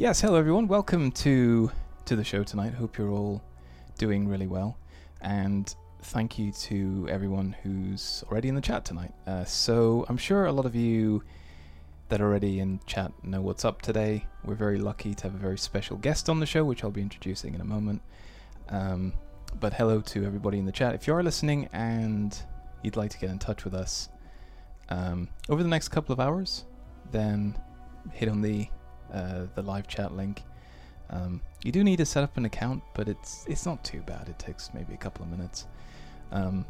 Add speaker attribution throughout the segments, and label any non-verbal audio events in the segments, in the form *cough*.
Speaker 1: Yes, hello everyone. Welcome to to the show tonight. Hope you're all doing really well, and thank you to everyone who's already in the chat tonight. Uh, so I'm sure a lot of you that are already in chat know what's up today. We're very lucky to have a very special guest on the show, which I'll be introducing in a moment. Um, but hello to everybody in the chat. If you are listening and you'd like to get in touch with us um, over the next couple of hours, then hit on the uh, the live chat link. Um, you do need to set up an account, but it's it's not too bad. It takes maybe a couple of minutes, um,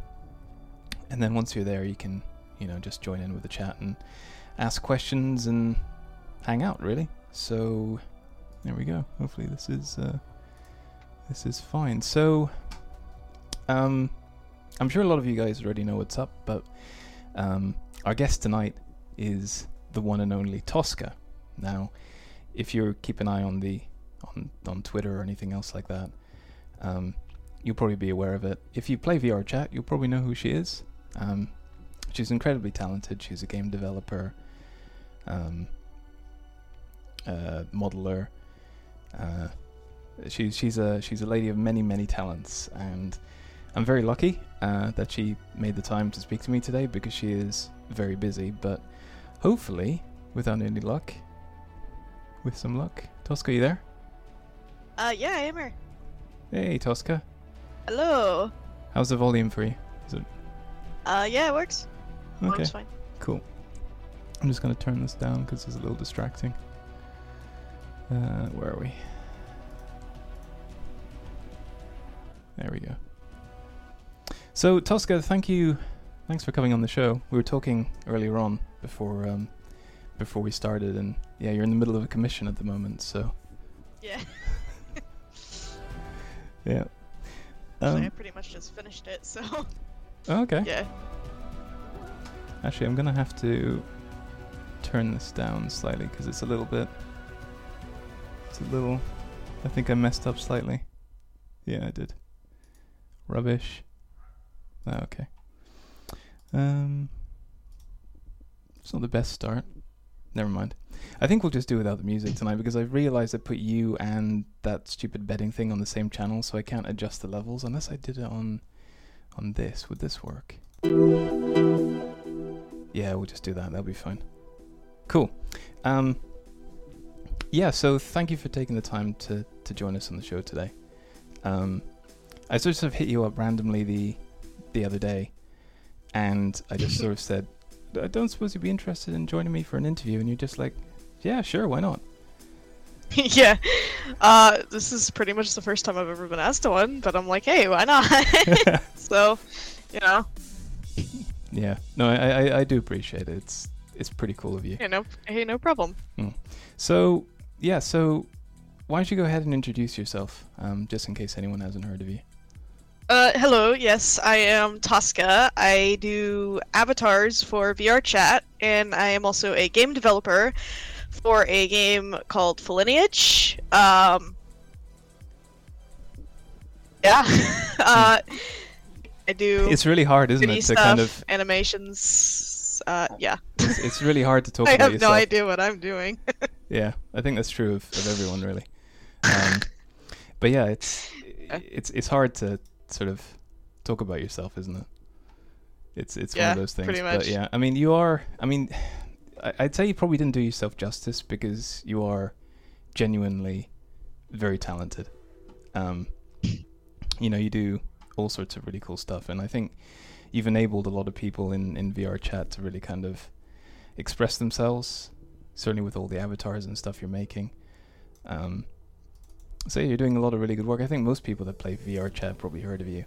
Speaker 1: and then once you're there, you can you know just join in with the chat and ask questions and hang out. Really. So there we go. Hopefully this is uh, this is fine. So um, I'm sure a lot of you guys already know what's up, but um, our guest tonight is the one and only Tosca. Now, if you keep an eye on the on on Twitter or anything else like that, um, you'll probably be aware of it. If you play VR chat, you'll probably know who she is. Um, she's incredibly talented. She's a game developer, um, uh, modeler. Uh, she's she's a she's a lady of many many talents, and I'm very lucky uh, that she made the time to speak to me today because she is very busy. But hopefully, without any luck, with some luck, Tosca, you there?
Speaker 2: Uh, yeah, I am here.
Speaker 1: Hey, Tosca.
Speaker 2: Hello.
Speaker 1: How's the volume for you? Is it
Speaker 2: Uh, yeah, it works.
Speaker 1: okay?
Speaker 2: Works fine.
Speaker 1: Cool. I'm just gonna turn this down because it's a little distracting. Uh, where are we? There we go. So Tosca, thank you, thanks for coming on the show. We were talking earlier on before um, before we started, and yeah, you're in the middle of a commission at the moment, so
Speaker 2: Yeah. *laughs*
Speaker 1: yeah. *laughs*
Speaker 2: Actually, I
Speaker 1: Um,
Speaker 2: pretty much just finished it, so
Speaker 1: okay.
Speaker 2: yeah.
Speaker 1: Actually, I'm gonna have to turn this down slightly because it's a little bit. It's a little. I think I messed up slightly. Yeah, I did. Rubbish. Ah, okay. Um, it's not the best start. Never mind. I think we'll just do without the music tonight because I've realized I put you and that stupid betting thing on the same channel, so I can't adjust the levels unless I did it on on this. Would this work? Yeah, we'll just do that. That'll be fine. Cool. Um, yeah, so thank you for taking the time to, to join us on the show today. Um, I sort of hit you up randomly the the other day, and I just sort of said, "I don't suppose you'd be interested in joining me for an interview," and you're just like, "Yeah, sure, why not?" *laughs*
Speaker 2: yeah. Uh, this is pretty much the first time I've ever been asked to one, but I'm like, hey, why not? *laughs* *laughs* so, you know,
Speaker 1: yeah, no, I, I I do appreciate it. It's it's pretty cool of you.
Speaker 2: hey, no, hey, no problem.
Speaker 1: So yeah, so why don't you go ahead and introduce yourself, um, just in case anyone hasn't heard of you.
Speaker 2: Uh, hello, yes, I am Tosca. I do avatars for VR chat, and I am also a game developer for a game called Lineage. Um, yeah, *laughs* uh, I do
Speaker 1: It's really hard, isn't
Speaker 2: 3D
Speaker 1: it, to kind of
Speaker 2: animations. Uh, yeah,
Speaker 1: it's, it's really hard to *laughs* talk
Speaker 2: I have
Speaker 1: yourself.
Speaker 2: no idea what I'm doing. *laughs*
Speaker 1: Yeah, I think that's true of, of everyone really. Um, but yeah, it's it's it's hard to sort of talk about yourself, isn't it? It's it's one of those things.
Speaker 2: pretty
Speaker 1: But yeah, I mean, you are. I mean, I- I'd say you probably didn't do yourself justice because you are genuinely very talented. Um, you know, you do all sorts of really cool stuff, and I think you've enabled a lot of people in in VR chat to really kind of express themselves. Certainly with all the avatars and stuff you're making. Um, so you're doing a lot of really good work. I think most people that play VR chat probably heard of you.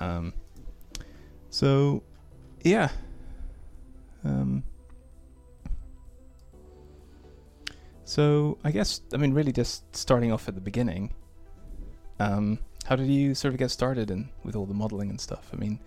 Speaker 1: Um, so, yeah. Um, so I guess I mean really just starting off at the beginning. Um, how did you sort of get started in with all the modeling and stuff? I mean,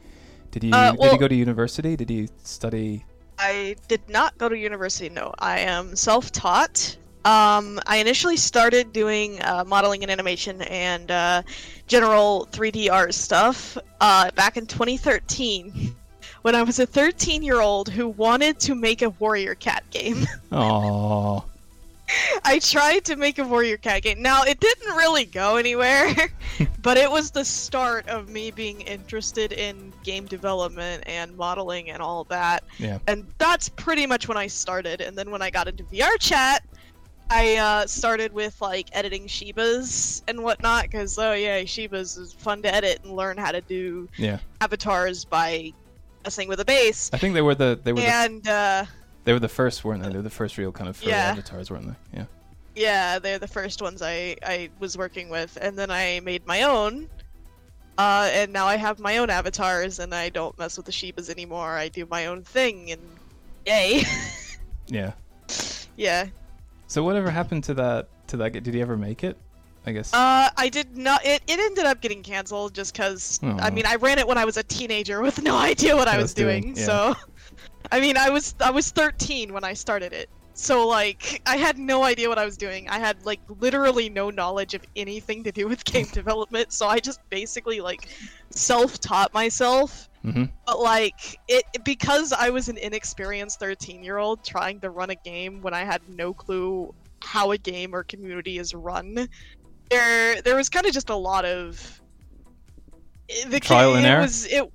Speaker 1: did you
Speaker 2: Uh,
Speaker 1: did you go to university? Did you study?
Speaker 2: I did not go to university. No, I am self-taught. Um, I initially started doing uh, modeling and animation and uh, general 3D art stuff uh, back in 2013, *laughs* when I was a 13-year-old who wanted to make a warrior cat game. *laughs*
Speaker 1: Oh,
Speaker 2: I tried to make a Warrior Cat game. Now, it didn't really go anywhere, *laughs* but it was the start of me being interested in game development and modeling and all that.
Speaker 1: Yeah.
Speaker 2: And that's pretty much when I started. And then when I got into VR chat, I uh, started with like editing Shibas and whatnot because oh yeah, Shibas is fun to edit and learn how to do
Speaker 1: Yeah.
Speaker 2: avatars by messing with a base.
Speaker 1: I think they were the they were the,
Speaker 2: And uh,
Speaker 1: they were the first, weren't they? They were the first real kind of furry
Speaker 2: Yeah.
Speaker 1: avatars, weren't they? Yeah.
Speaker 2: yeah, they're the first ones I I was working with, and then I made my own. Uh, and now I have my own avatars, and I don't mess with the Shibas anymore. I do my own thing, and yay, *laughs*
Speaker 1: Yeah.
Speaker 2: yeah.
Speaker 1: So whatever happened to that to that? Did he ever make it? I guess.
Speaker 2: Uh, I did not. It, it ended up getting canceled just because. I mean, I ran it when I was a teenager with no *laughs* idea what I was
Speaker 1: doing,
Speaker 2: doing.
Speaker 1: yeah.
Speaker 2: So, *laughs* I mean, I was I was 13 when I started it. So like, I had no idea what I was doing. I had like literally no knowledge of anything to do with game *laughs* development. So I just basically like self-taught myself.
Speaker 1: hmm
Speaker 2: But like it because I was an inexperienced 13 year old trying to run a game when I had no clue how a game or community is run. There there was kind of just a lot of the
Speaker 1: Trial and
Speaker 2: it
Speaker 1: error?
Speaker 2: Was, it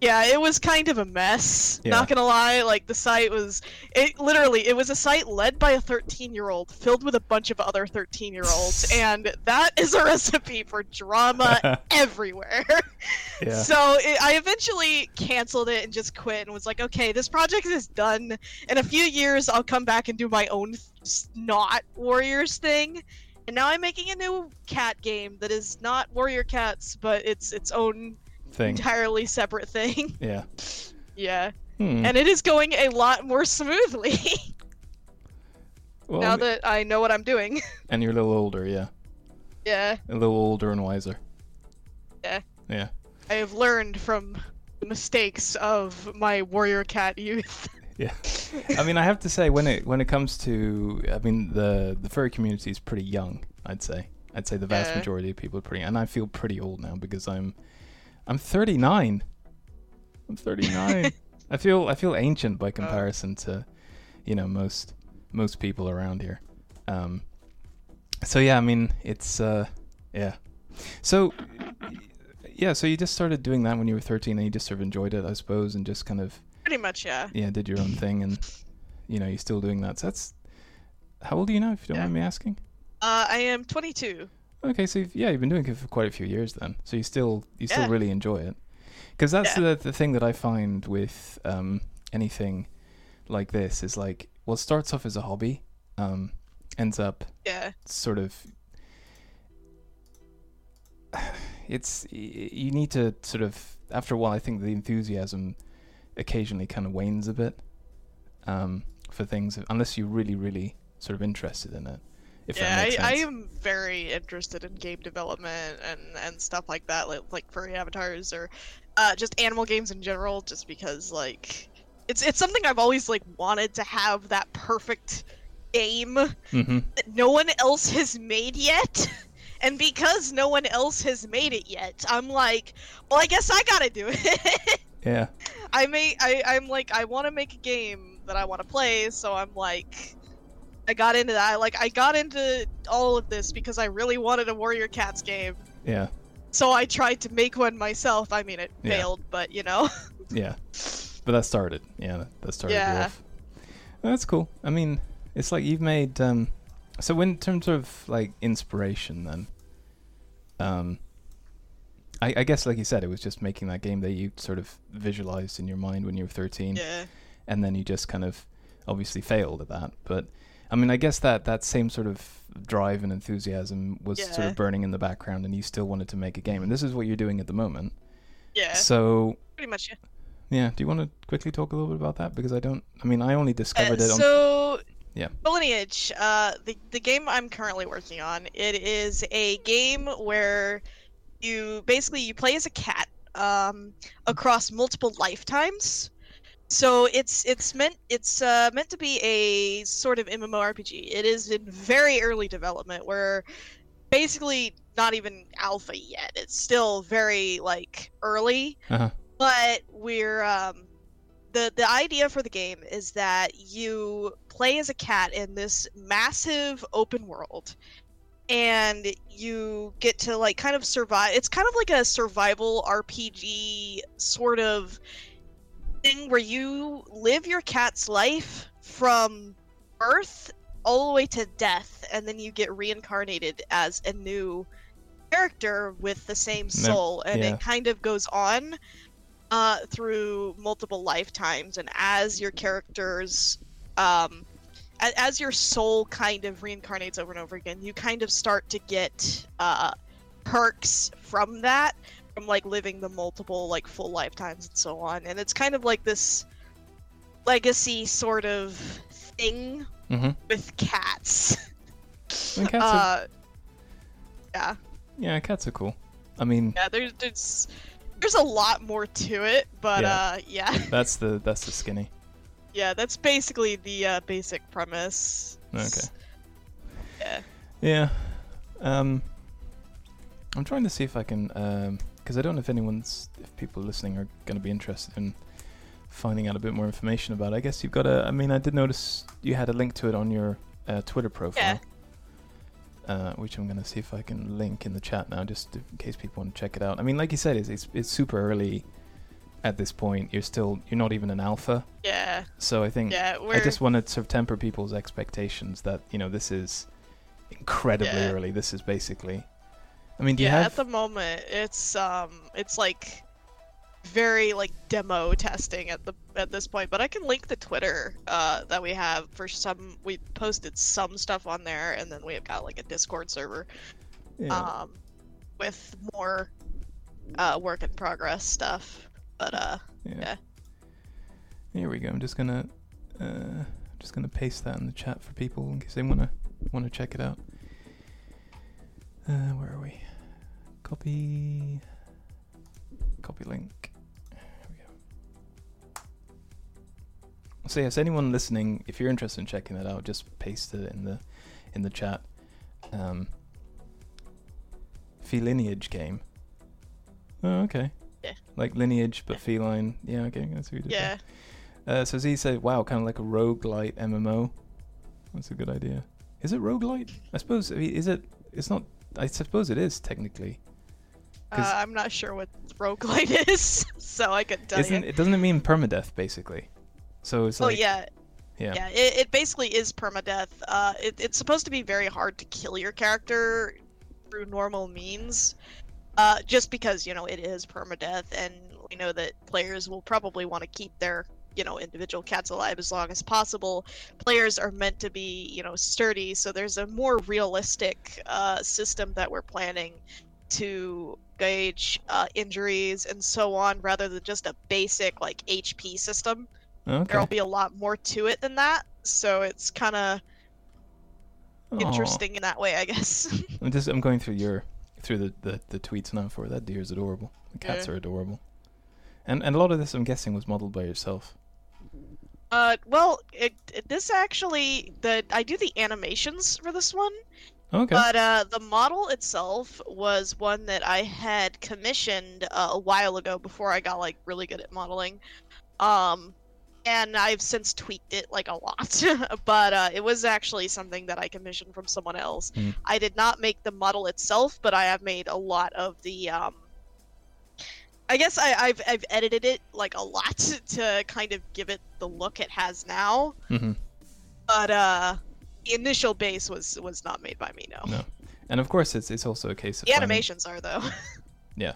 Speaker 2: yeah, it was kind of a mess.
Speaker 1: Yeah.
Speaker 2: Not gonna lie, like the site was it literally it was a site led by a 13 year old filled with a bunch of other 13 year olds *laughs* and that is a recipe for drama *laughs* everywhere.
Speaker 1: yeah.
Speaker 2: So it, I eventually canceled it and just quit and was like, okay, this project is done. In a few years, I'll come back and do my own s- not Warriors thing. And now I'm making a new cat game that is not Warrior Cats, but it's its own
Speaker 1: Thing.
Speaker 2: entirely separate thing. *laughs*
Speaker 1: Yeah.
Speaker 2: yeah,
Speaker 1: Hmm.
Speaker 2: and it is going a lot more smoothly
Speaker 1: Well,
Speaker 2: now
Speaker 1: I mean-
Speaker 2: that I know what I'm doing. *laughs*
Speaker 1: and you're a little older, yeah.
Speaker 2: yeah,
Speaker 1: A little older and wiser.
Speaker 2: Yeah.
Speaker 1: Yeah.
Speaker 2: I have learned from the mistakes of my Warrior Cat youth. *laughs*
Speaker 1: Yeah. I mean, I have to say when it when it comes to, I mean, the the furry community is pretty young. I'd say. I'd say the vast
Speaker 2: Yeah.
Speaker 1: majority of people are pretty, and I feel pretty old now because I'm, I'm 39. I'm 39. *laughs* I feel I feel ancient by comparison to, you know, most most people around here. Um. So yeah, I mean, it's uh, yeah. So yeah, so you just started doing that when you were 13, and you just sort of enjoyed it, I suppose, and just kind of
Speaker 2: Pretty much, yeah.
Speaker 1: yeah, did your own thing, and you know, you're still doing that. So that's how old are you now, if you don't
Speaker 2: Yeah.
Speaker 1: mind me asking?
Speaker 2: Uh, I am 22.
Speaker 1: Okay, so you've, yeah, you've been doing it for quite a few years then. So you still you still
Speaker 2: Yeah.
Speaker 1: really enjoy it, because that's
Speaker 2: Yeah.
Speaker 1: the the thing that I find with um, anything like this is like, well, it starts off as a hobby, um, ends up
Speaker 2: Yeah.
Speaker 1: sort of *sighs* it's you need to sort of after a while i think the enthusiasm occasionally kind of wanes a bit um, for things unless you're really really sort of interested in it
Speaker 2: yeah, I, I am very interested in game development and, and stuff like that, like, like furry avatars or uh, just animal games in general, just because like it's it's something I've always like wanted to have that perfect game
Speaker 1: hmm
Speaker 2: that no one else has made yet. *laughs* And because no one else has made it yet, I'm like, well, I guess I gotta do it. *laughs*
Speaker 1: yeah
Speaker 2: I may, I, I'm like, I want to make a game that I want to play, so I'm like, I got into that. Like, I got into all of this because I really wanted a Warrior Cats game.
Speaker 1: yeah
Speaker 2: So I tried to make one myself. I mean, it
Speaker 1: Yeah.
Speaker 2: failed, but you know. *laughs*
Speaker 1: yeah but that started yeah that- started
Speaker 2: Yeah.
Speaker 1: that's cool i mean it's like you've made um so in terms of like inspiration then um I, I guess like you said it was just making that game that you sort of visualized in your mind when you were 13
Speaker 2: yeah.
Speaker 1: and then you just kind of obviously failed at that but i mean i guess that that same sort of drive and enthusiasm was sort of burning in the background and you still wanted to make a game and this is what you're doing at the moment
Speaker 2: Yeah.
Speaker 1: so
Speaker 2: Pretty much. Yeah.
Speaker 1: yeah do you want to quickly talk a little bit about that because i don't i mean i only discovered
Speaker 2: Uh,
Speaker 1: it on
Speaker 2: so.
Speaker 1: Yeah.
Speaker 2: Lineage, uh, the the game I'm currently working on, it is a game where you basically you play as a cat um, across multiple lifetimes. So it's it's meant it's uh, meant to be a sort of MMORPG. It is in very early development, where basically not even alpha yet. It's still very like early,
Speaker 1: Uh-huh.
Speaker 2: but we're um, the the idea for the game is that you play as a cat in this massive open world and you get to like kind of survive it's kind of like a survival rpg sort of thing where you live your cat's life from birth all the way to death and then you get reincarnated as a new character with the same soul and
Speaker 1: yeah.
Speaker 2: it kind of goes on uh, through multiple lifetimes and as your characters um, as your soul kind of reincarnates over and over again you kind of start to get uh, perks from that from like living the multiple like full lifetimes and so on and it's kind of like this legacy sort of thing
Speaker 1: Mm-hmm.
Speaker 2: with cats
Speaker 1: I mean, cats are,
Speaker 2: uh, yeah
Speaker 1: yeah, cats are cool. I mean,
Speaker 2: yeah there's there's there's a lot more to it but
Speaker 1: Yeah.
Speaker 2: uh yeah *laughs*
Speaker 1: that's the that's the skinny.
Speaker 2: yeah that's basically the uh, basic premise
Speaker 1: Okay.
Speaker 2: yeah
Speaker 1: Yeah. Um, I'm trying to see if I can, because I don't know if anyone's, if people listening are going to be interested in finding out a bit more information about. it. I guess you've got a. I mean, I did notice you had a link to it on your uh, Twitter profile. Uh, which I'm going to see if I can link in the chat now, just in case people want to check it out. I mean, like you said, it's it's, it's super early at this point. You're still you're not even an alpha,
Speaker 2: yeah
Speaker 1: so I think
Speaker 2: yeah we're
Speaker 1: I just want to sort of temper people's expectations that you know this is incredibly
Speaker 2: Yeah.
Speaker 1: early. This is basically. I mean, do you
Speaker 2: yeah
Speaker 1: have?
Speaker 2: at the moment it's um it's like very like demo testing at the at this point but i can link the twitter uh that we have for some we posted some stuff on there and then we've got like a discord server
Speaker 1: yeah.
Speaker 2: um with more uh work in progress stuff but uh
Speaker 1: yeah.
Speaker 2: yeah.
Speaker 1: Here we go. I'm just gonna, uh, just gonna paste that in the chat for people in case they wanna wanna check it out. Uh, where are we? Copy. Copy link. There we go. So yes, anyone listening, if you're interested in checking that out, just paste it in the in the chat. Um, Felineage game. Oh, okay.
Speaker 2: Yeah.
Speaker 1: Like lineage, but feline. Yeah, okay, that's did.
Speaker 2: yeah
Speaker 1: Uh, so Z said, "Wow, kind of like a roguelite MMO." That's a good idea. Is it roguelite? I suppose. I mean, is it? It's not. I suppose it is technically.
Speaker 2: uh, i'm not sure what roguelite *laughs* is so i could tell
Speaker 1: Isn't
Speaker 2: you
Speaker 1: it? Doesn't it mean permadeath basically? So it's
Speaker 2: oh
Speaker 1: like.
Speaker 2: yeah
Speaker 1: Yeah.
Speaker 2: Yeah, it, it basically is permadeath. Uh, it, it's supposed to be very hard to kill your character through normal means, uh, just because you know it is permadeath, and we know that players will probably want to keep their you know individual cats alive as long as possible. Players are meant to be you know sturdy, so there's a more realistic uh, system that we're planning to gauge uh, injuries and so on, rather than just a basic like HP system
Speaker 1: Okay.
Speaker 2: there'll be a lot more to it than that so it's kind of interesting in that way i guess *laughs*
Speaker 1: I'm just. I'm going through your through the, the, the tweets now for it. that deer is adorable. The cats
Speaker 2: Yeah.
Speaker 1: are adorable. And and a lot of this, I'm guessing, was modeled by yourself.
Speaker 2: Uh well it, it this actually the i do the animations for this one
Speaker 1: Okay.
Speaker 2: but uh the model itself was one that i had commissioned uh, a while ago before i got like really good at modeling um and I've since tweaked it like a lot, *laughs* but uh, it was actually something that I commissioned from someone else.
Speaker 1: Hmm.
Speaker 2: I did not make the model itself, but I have made a lot of the. Um, I guess I, I've I've edited it like a lot *laughs* to kind of give it the look it has now.
Speaker 1: hmm
Speaker 2: But uh, the initial base was was not made by me. No,
Speaker 1: No. And of course, it's it's also a case of
Speaker 2: the
Speaker 1: finding-
Speaker 2: animations are though. *laughs*
Speaker 1: Yeah.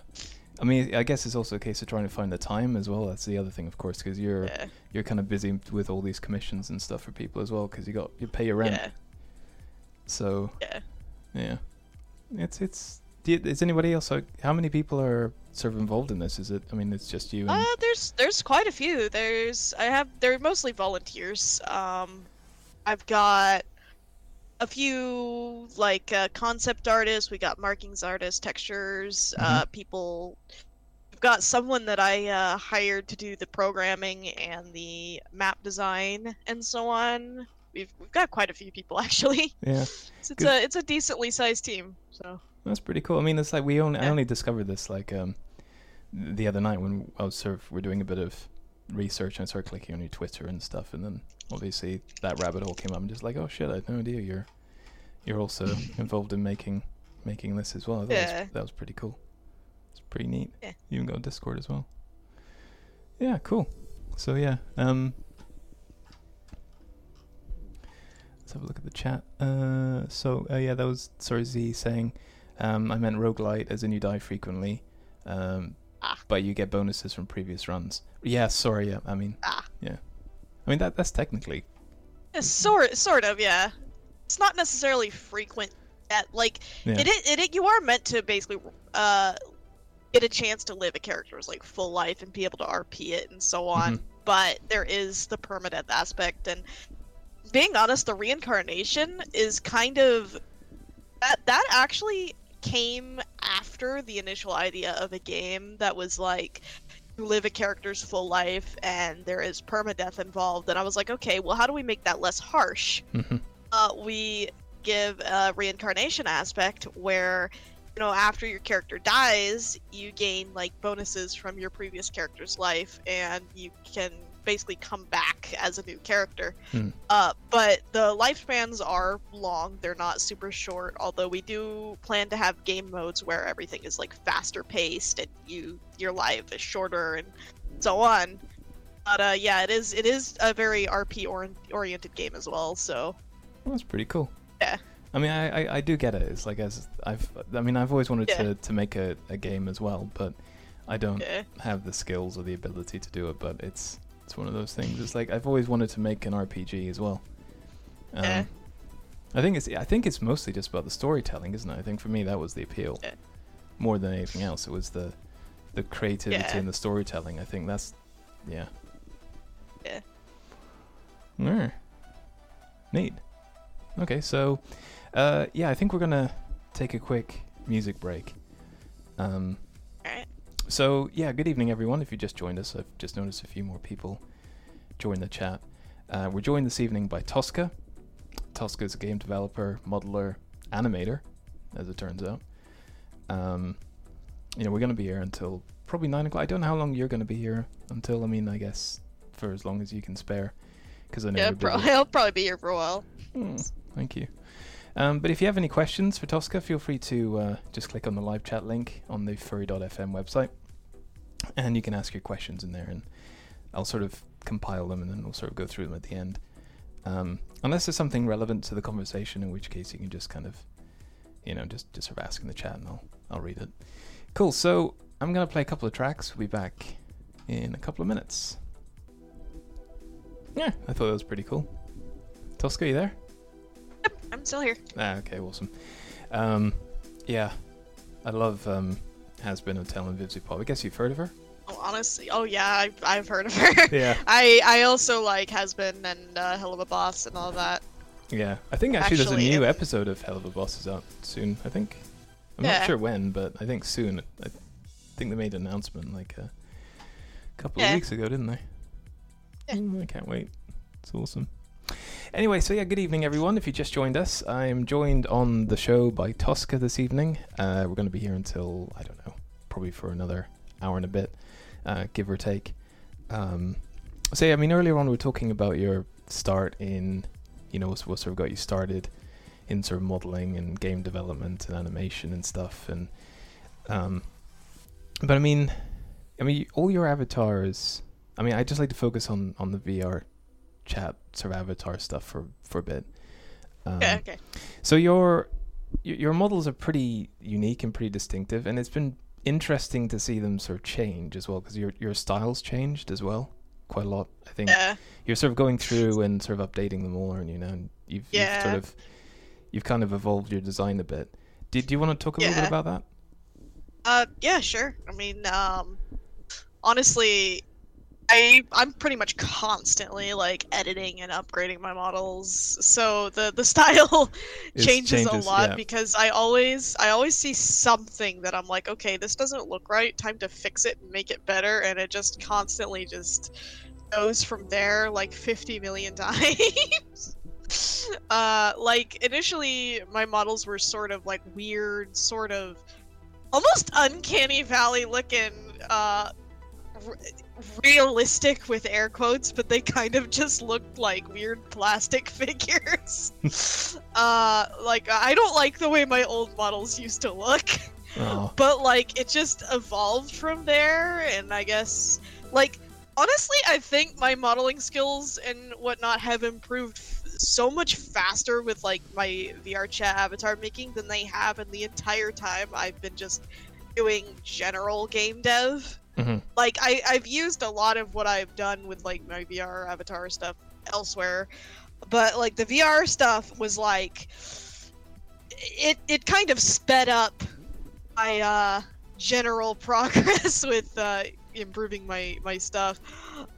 Speaker 1: I mean, I guess it's also a case of trying to find the time as well. That's the other thing, of course, because you're
Speaker 2: yeah,
Speaker 1: you're kind of busy with all these commissions and stuff for people as well, because you got you pay your rent.
Speaker 2: yeah,
Speaker 1: So
Speaker 2: yeah.
Speaker 1: yeah, it's it's. You, is anybody else? Like, how many people are sort of involved in this? Is it? I mean, it's just you. And,
Speaker 2: Uh, there's there's quite a few. There's I have they're mostly volunteers. Um, I've got a few like uh, concept artists. We got markings artists, textures, uh, people. We've got someone that I uh, hired to do the programming and the map design and so on. We've we've got quite a few people *laughs* actually.
Speaker 1: yeah,
Speaker 2: It's, it's a it's a decently sized team. So
Speaker 1: that's pretty cool. I mean, it's like we only I only discovered this like um the other night when I was sort of we're doing a bit of research and I started clicking on your Twitter and stuff, and then obviously that rabbit hole came up. I'm just like, oh shit, I had no idea you're you're also *laughs* involved in making making this as well.
Speaker 2: Yeah.
Speaker 1: was, that was pretty cool. It's pretty neat.
Speaker 2: Yeah.
Speaker 1: You even got Discord as well. Yeah, cool. So yeah, um, let's have a look at the chat. Uh, so uh, yeah, that was sorry Z saying, um, I meant roguelite as in you die frequently, um,
Speaker 2: Ah.
Speaker 1: but you get bonuses from previous runs. Yeah, sorry. Yeah, I mean,
Speaker 2: Ah.
Speaker 1: yeah, I mean that that's technically
Speaker 2: Yeah, sort sort of, yeah. It's not necessarily frequent yet. Like
Speaker 1: yeah.
Speaker 2: it, it, it, you are meant to basically uh get a chance to live a character's like full life and be able to RP it and so on.
Speaker 1: Mhm.
Speaker 2: But there is the permanent aspect, and being honest, the reincarnation is kind of that that actually came after the initial idea of a game that was like you live a character's full life and there is permadeath involved and i was like okay well how do we make that less harsh
Speaker 1: Mhm.
Speaker 2: uh, we give a reincarnation aspect where you know after your character dies you gain like bonuses from your previous character's life and you can basically come back as a new character
Speaker 1: Hmm.
Speaker 2: uh, but the lifespans are long they're not super short although we do plan to have game modes where everything is like faster paced and you your life is shorter and so on but uh, yeah it is it is a very rp orient- oriented game as well so
Speaker 1: Well, that's pretty cool.
Speaker 2: Yeah.
Speaker 1: I mean, I, I, I do get it. It's like as I've, I mean, I've always wanted
Speaker 2: Yeah.
Speaker 1: to, to make a, a game as well, but I don't
Speaker 2: yeah
Speaker 1: have the skills or the ability to do it. But it's it's one of those things. It's like I've always wanted to make an RPG as well. Um,
Speaker 2: Yeah.
Speaker 1: I think it's I think it's mostly just about the storytelling, isn't it? I think for me that was the appeal,
Speaker 2: Yeah.
Speaker 1: more than anything else. It was the the creativity
Speaker 2: Yeah.
Speaker 1: and the storytelling. I think that's yeah.
Speaker 2: Yeah.
Speaker 1: Yeah. Neat. Okay, so uh, yeah, I think we're gonna take a quick music break. Um. So yeah, good evening everyone. If you just joined us, I've just noticed a few more people join the chat. Uh, we're joined this evening by Tosca. Tosca is a game developer, modeler, animator, as it turns out. Um, you know, we're gonna be here until probably nine o'clock. I don't know how long you're gonna be here until. I mean, I guess for as long as you can spare, because I know
Speaker 2: yeah pro- *laughs* i'll probably be here for a while
Speaker 1: Hmm, thank you. Um, but if you have any questions for Tosca, feel free to uh, just click on the live chat link on the furry.fm website, and you can ask your questions in there, and I'll sort of compile them, and then we'll sort of go through them at the end. Um, unless there's something relevant to the conversation, in which case you can just kind of, you know, just just sort of ask in the chat, and I'll I'll read it. Cool. So I'm gonna play a couple of tracks. We'll be back in a couple of minutes. Yeah, I thought that was pretty cool. Tosca, you there?
Speaker 2: Yep, i'm still here
Speaker 1: Ah, okay, awesome. Um, yeah, I love um, Hazbin and Vivziepop. I guess you've heard of her.
Speaker 2: oh honestly oh yeah I, i've heard of her *laughs*
Speaker 1: Yeah,
Speaker 2: i i also like Hazbin and uh, Helluva Boss and all that
Speaker 1: yeah. I think actually, there's a new
Speaker 2: if-
Speaker 1: episode of Helluva Boss is out soon. I think. I'm not sure when, but I think soon. I think they made an announcement like a couple of weeks ago, didn't they?
Speaker 2: Yeah.
Speaker 1: Mm, I can't wait. It's awesome. Anyway, so yeah, good evening, everyone. If you just joined us, I am joined on the show by Tosca this evening. Uh, we're going to be here until, I don't know, probably for another hour and a bit, uh, give or take. Um, so, yeah, I mean, earlier on, we were talking about your start in, you know, what, sort of got you started in sort of modeling and game development and animation and stuff. And, um, but I mean, I mean, all your avatars. I mean, I just like to focus on on the VR chat sort of avatar stuff for for a bit. Um,
Speaker 2: okay okay
Speaker 1: so your your models are pretty unique and pretty distinctive, and it's been interesting to see them sort of change as well because your your styles changed as well quite a lot. I think
Speaker 2: yeah
Speaker 1: you're sort of going through and sort of updating them all, aren't you? Now and you've, you've sort of you've kind of evolved your design a bit. Do, do you want to talk a little bit about that?
Speaker 2: Uh, yeah, sure. I mean, um, honestly, I I'm pretty much constantly like editing and upgrading my models, so the the *laughs* style changes,
Speaker 1: changes,
Speaker 2: a lot
Speaker 1: yeah.
Speaker 2: because I always I always see something that I'm like, okay, this doesn't look right. Time to fix it and make it better, and it just constantly just goes from there like 50 million *laughs* times. *laughs* uh, like initially, my models were sort of like weird, sort of almost uncanny valley looking uh realistic with air quotes, but they kind of just looked like weird plastic *laughs* figures. *laughs* uh, like I don't like the way my old models used to look,
Speaker 1: Oh, *laughs*
Speaker 2: but like it just evolved from there, and I guess like honestly, I think my modeling skills and whatnot have improved f- so much faster with like my VR chat avatar making than they have in the entire time I've been just doing general game dev.
Speaker 1: Mhm.
Speaker 2: Like I, I've used a lot of what I've done with like my VR avatar stuff elsewhere, but like the VR stuff was like it it kind of sped up my uh general *laughs* progress with uh improving my my stuff.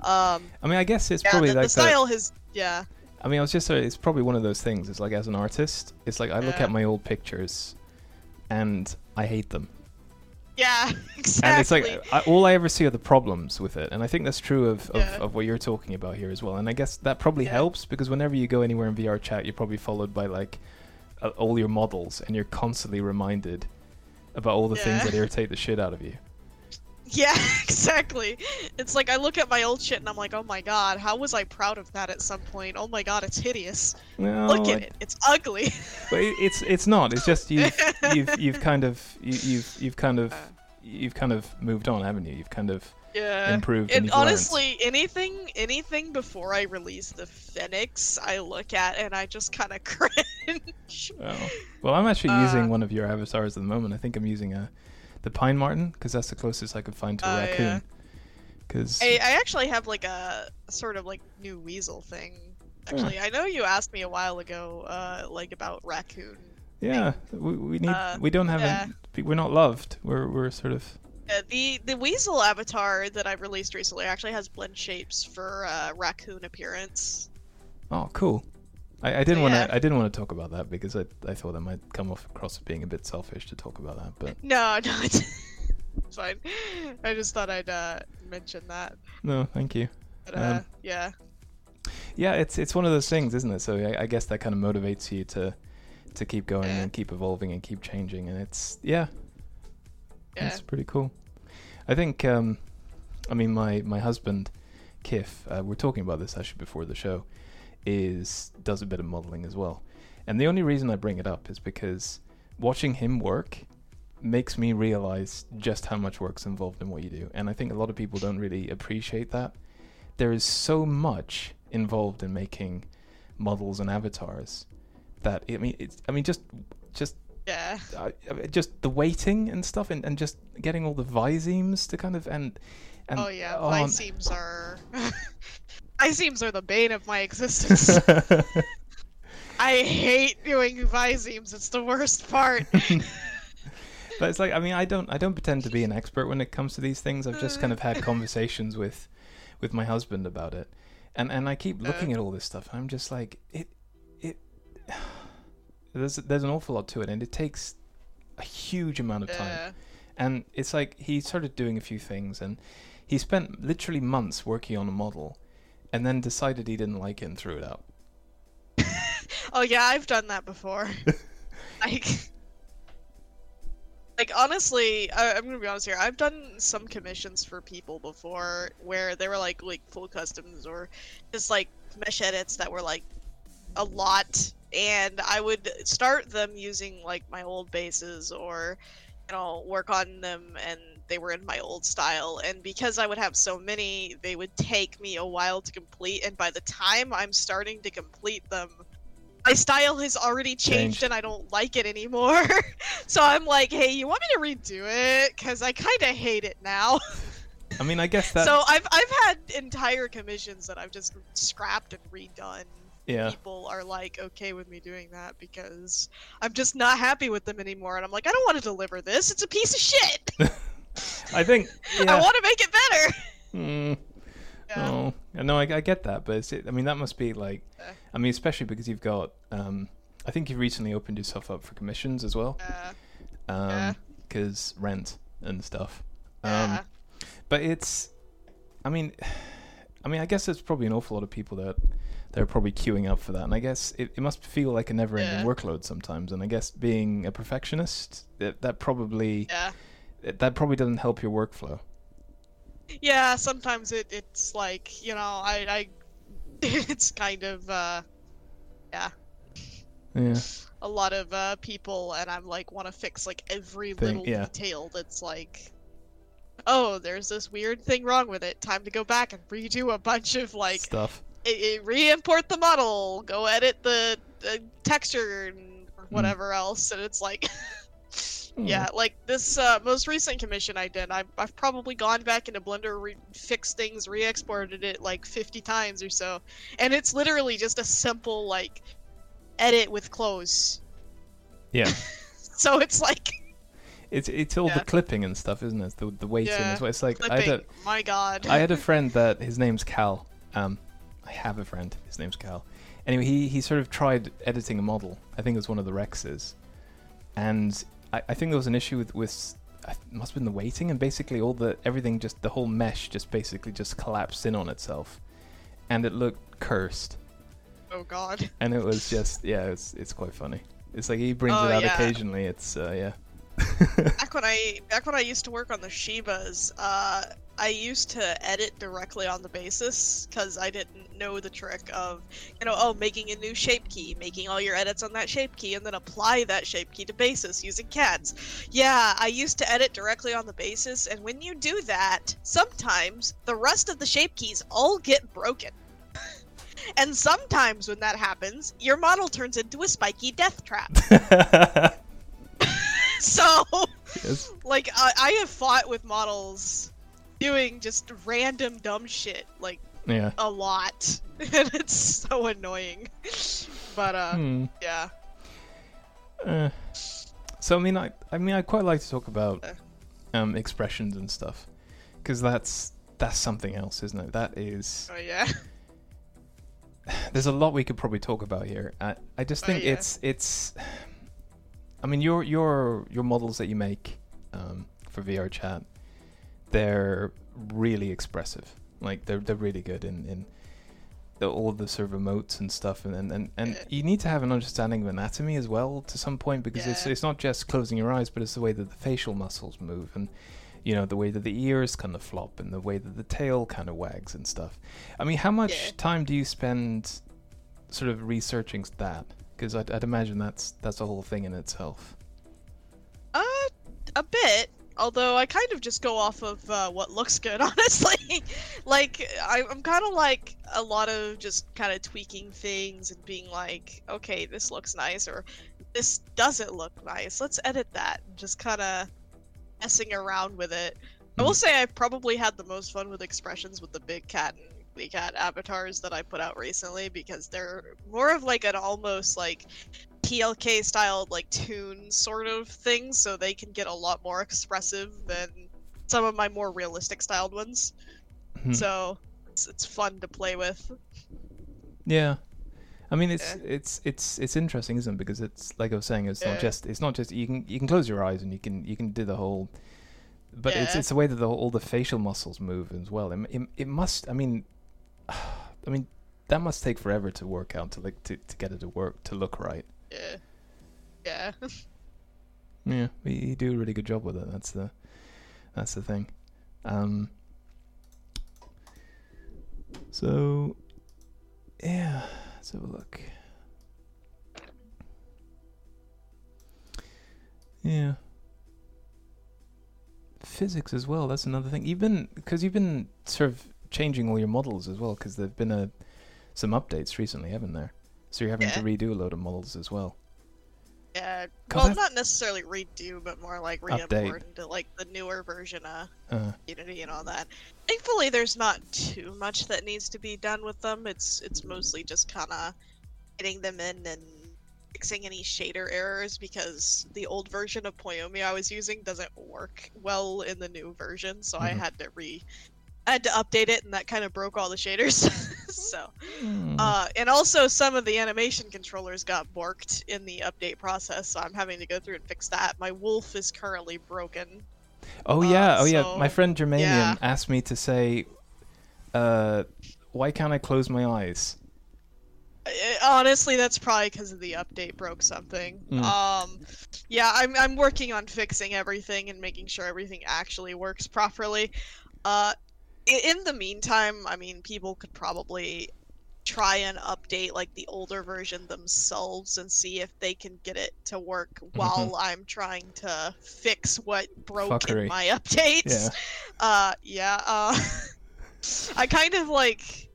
Speaker 2: Um
Speaker 1: I mean, I guess it's
Speaker 2: yeah,
Speaker 1: probably
Speaker 2: the,
Speaker 1: like
Speaker 2: the style has yeah.
Speaker 1: I mean, I was just uh, it's probably one of those things. It's like as an artist, it's like I look
Speaker 2: Yeah.
Speaker 1: at my old pictures, and I hate them.
Speaker 2: Yeah, exactly. *laughs*
Speaker 1: And it's like I, all I ever see are the problems with it, and I think that's true of, of,
Speaker 2: Yeah.
Speaker 1: of what you're talking about here as well. And I guess that probably
Speaker 2: Yeah.
Speaker 1: helps because whenever you go anywhere in VR chat, you're probably followed by like uh, all your models, and you're constantly reminded about all the things that irritate the shit out of you.
Speaker 2: Yeah, *laughs* exactly. It's like I look at my old shit and I'm like, oh my god, how was I proud of that at some point? Oh my god, it's hideous.
Speaker 1: No,
Speaker 2: look
Speaker 1: I-
Speaker 2: at it, it's ugly.
Speaker 1: But it, it's it's not. It's just you've *laughs* you've you've kind of you, you've you've kind of you've kind of moved on, haven't you? You've kind of
Speaker 2: yeah.
Speaker 1: improved. and
Speaker 2: And
Speaker 1: you've learned.
Speaker 2: honestly, anything anything before I release the Phoenix, I look at and I just kind of *laughs* cringe.
Speaker 1: Oh. Well, I'm actually
Speaker 2: Uh,
Speaker 1: using one of your avatars at the moment. I think I'm using a the pine marten because that's the closest I could find to a
Speaker 2: Oh, yeah.
Speaker 1: raccoon. Because
Speaker 2: I, I actually have like a, a sort of like new weasel thing. Actually, I know you asked me a while ago, uh, like about raccoon.
Speaker 1: yeah, we, we need
Speaker 2: uh,
Speaker 1: we don't have
Speaker 2: yeah.
Speaker 1: any, we're not loved. We're we're sort of
Speaker 2: Uh, the the weasel avatar that I've released recently actually has blend shapes for uh, raccoon appearance.
Speaker 1: oh cool. I, I didn't want to I didn't want to talk about that because I I thought that might come off across as being a bit selfish to talk about that. But
Speaker 2: No, *laughs* no, it's, it's fine. I just thought I'd uh, mention that.
Speaker 1: no, thank you.
Speaker 2: But, uh,
Speaker 1: Um,
Speaker 2: yeah,
Speaker 1: Yeah, it's it's one of those things, isn't it? So I, I guess that kind of motivates you to to keep going
Speaker 2: Yeah.
Speaker 1: and keep evolving and keep changing, and it's yeah,
Speaker 2: yeah,
Speaker 1: That's pretty cool. I think, um, I mean, my my husband, Kif, uh, we're talking about this actually before the show, is does a bit of modeling as well, and the only reason I bring it up is because watching him work makes me realize just how much work's involved in what you do, and I think a lot of people don't really appreciate that. There is so much involved in making models and avatars that I mean, it's I mean, just just
Speaker 2: yeah.
Speaker 1: uh, just the weighting and stuff, and, and just getting all the visemes to kind of and and
Speaker 2: oh yeah,
Speaker 1: oh,
Speaker 2: my are. *laughs* *laughs* seams are the bane of my existence. *laughs* I hate doing visemes. It's the worst part. *laughs*
Speaker 1: but it's like I mean I don't I don't pretend to be an expert when it comes to these things. I've just kind of had conversations with with my husband about it, and and I keep looking uh. at all this stuff. And I'm just like it it. *sighs* There's there's an awful lot to it, and it takes a huge amount of time.
Speaker 2: Yeah.
Speaker 1: And it's like he started doing a few things, and he spent literally months working on a model, and then decided he didn't like it and threw it out. *laughs*
Speaker 2: Oh yeah, I've done that before. *laughs* like, like honestly, I, I'm gonna be honest here. I've done some commissions for people before where they were like like full customs or just like mesh edits that were like a lot, and I would start them using like my old bases or you know work on them and they were in my old style and because i would have so many they would take me a while to complete and by the time i'm starting to complete them my style has already changed,
Speaker 1: Changed.
Speaker 2: and I don't like it anymore. *laughs* so I'm like, hey, you want me to redo it? Because I kind of hate it now. *laughs*
Speaker 1: I mean, I guess that
Speaker 2: so I've I've had entire commissions that I've just scrapped and redone.
Speaker 1: yeah.
Speaker 2: People are like okay with me doing that because I'm just not happy with them anymore, and I'm like, I don't want to deliver this. It's a piece of shit. *laughs*
Speaker 1: I think *laughs*
Speaker 2: I want to make it better.
Speaker 1: Mm, *laughs*
Speaker 2: Yeah.
Speaker 1: Oh, no, I, I get that, but it's, I mean, that must be like,
Speaker 2: Yeah.
Speaker 1: I mean, especially because you've got, um, I think you've recently opened yourself up for commissions as well,
Speaker 2: Uh,
Speaker 1: um, because rent and stuff.
Speaker 2: yeah.
Speaker 1: Um, but it's, I mean, *sighs* I mean, I guess there's probably an awful lot of people that they're probably queuing up for that, and I guess it, it must feel like a never-ending
Speaker 2: Yeah.
Speaker 1: workload sometimes. And I guess being a perfectionist, that, that probably
Speaker 2: yeah.
Speaker 1: That probably doesn't help your workflow.
Speaker 2: yeah, sometimes it it's like you know I I *laughs* it's kind of uh yeah
Speaker 1: Yeah.
Speaker 2: a lot of uh people and I'm like want to fix like every
Speaker 1: Thing,
Speaker 2: little
Speaker 1: yeah.
Speaker 2: detail that's like oh there's this weird thing wrong with it time to go back and redo a bunch of like
Speaker 1: Stuff.
Speaker 2: i- i- re-import the model go edit the, the texture and whatever else and it's like *laughs* Yeah, like this uh, most recent commission I did, I've, I've probably gone back into Blender, re- fixed things, re-exported it like 50 times or so, and it's literally just a simple like edit with close.
Speaker 1: Yeah. *laughs*
Speaker 2: So it's like
Speaker 1: It's it's all
Speaker 2: Yeah.
Speaker 1: the clipping and stuff, isn't it? The the weighting
Speaker 2: Yeah,
Speaker 1: as well. It's like I had, a,
Speaker 2: My God.
Speaker 1: I had a friend *laughs* that his name's Cal. Um, I have a friend. His name's Cal. Anyway, he he sort of tried editing a model. I think it was one of the Rexes, and I, I think there was an issue with with it must have been the weighting and basically all the everything just the whole mesh just basically just collapsed in on itself, and it looked cursed.
Speaker 2: Oh God.
Speaker 1: And it was just yeah, it's it's quite funny. It's like he brings
Speaker 2: Oh,
Speaker 1: it out
Speaker 2: yeah.
Speaker 1: occasionally. It's uh, yeah. *laughs*
Speaker 2: Back when I back when I used to work on the Shibas, uh, I used to edit directly on the basis because I didn't know the trick of, you know, oh, making a new shape key, making all your edits on that shape key, and then apply that shape key to basis using cats. Yeah, I used to edit directly on the basis, and when you do that, sometimes the rest of the shape keys all get broken. *laughs* and sometimes when that happens, your model turns into a spiky death trap. *laughs* *laughs* so
Speaker 1: yes.
Speaker 2: like I, I have fought with models doing just random dumb shit like
Speaker 1: Yeah.
Speaker 2: a lot *laughs* and it's so annoying but uh
Speaker 1: Hmm.
Speaker 2: yeah
Speaker 1: Uh, so I mean, I I mean, I quite like to talk about um, expressions and stuff, because that's that's something else, isn't it? That is.
Speaker 2: oh yeah *laughs* *sighs*
Speaker 1: There's a lot we could probably talk about here. I I just
Speaker 2: Oh,
Speaker 1: think
Speaker 2: yeah.
Speaker 1: it's it's. I mean, your your your models that you make um, for VR chat, they're really expressive. Like they're they're really good in in the, all the sort of emotes and stuff, and and and, and
Speaker 2: Yeah.
Speaker 1: you need to have an understanding of anatomy as well to some point because it's it's not just closing your eyes, but it's the way that the facial muscles move and. You know the way that the ears kind of flop and the way that the tail kind of wags and stuff. I mean, how much
Speaker 2: Yeah.
Speaker 1: time do you spend sort of researching that? Because I'd, I'd imagine that's that's a whole thing in itself.
Speaker 2: uh a bit although i kind of just go off of uh, what looks good *laughs* honestly like I, i'm kind of like a lot of just kind of tweaking things and being like okay this looks nice or this doesn't look nice let's edit that and just kind of messing around with it i will
Speaker 1: Mhm.
Speaker 2: say i've probably had the most fun with expressions with the big cat and big cat avatars that i put out recently because they're more of like an almost like TLK styled like tune sort of thing, so they can get a lot more expressive than some of my more realistic styled ones.
Speaker 1: Hmm.
Speaker 2: So it's, it's fun to play with.
Speaker 1: Yeah, I mean it's
Speaker 2: Yeah.
Speaker 1: it's it's it's interesting, isn't it? Because it's like I was saying, it's not just it's not just you can you can close your eyes and you can you can do the whole, but it's it's the way that the, all the facial muscles move as well. It, it, it must. I mean, *sighs* I mean that must take forever to work out to like to, to get it to work to look right.
Speaker 2: Yeah. Yeah. *laughs*
Speaker 1: Yeah, you, you do a really good job with it. That's the that's the thing. Um, so yeah, let's have a look. Yeah. Physics as well. That's another thing. You've been because you've been sort of changing all your models as well because there've been a some updates recently, haven't there? So you're having to redo a load of models as well.
Speaker 2: Yeah.
Speaker 1: 'Cause
Speaker 2: Well,
Speaker 1: I've-
Speaker 2: not necessarily redo, but more like re-import into like the newer version of
Speaker 1: Uh,
Speaker 2: Unity and all that. Thankfully, there's not too much that needs to be done with them. It's it's mostly just kind of getting them in and fixing any shader errors because the old version of Poiyomi I was using doesn't work well in the new version, so I
Speaker 1: Mhm.
Speaker 2: had to re I had to update it, and that kind of broke all the shaders. *laughs* so,
Speaker 1: hmm.
Speaker 2: uh, and also some of the animation controllers got borked in the update process, so I'm having to go through and fix that. My wolf is currently broken.
Speaker 1: Oh
Speaker 2: Uh,
Speaker 1: yeah, oh yeah. My friend Germanium
Speaker 2: yeah.
Speaker 1: asked me to say, uh, "Why can't I close my eyes?"
Speaker 2: Uh, honestly, that's probably because of the update broke something.
Speaker 1: Mm.
Speaker 2: Um, yeah, I'm I'm working on fixing everything and making sure everything actually works properly. Uh, in the meantime, I mean, people could probably try and update like the older version themselves and see if they can get it to work while I'm trying to fix what broke
Speaker 1: Fuckery.
Speaker 2: in my *laughs* updates.
Speaker 1: Yeah.
Speaker 2: Uh, yeah. Uh, *laughs* I kind of like,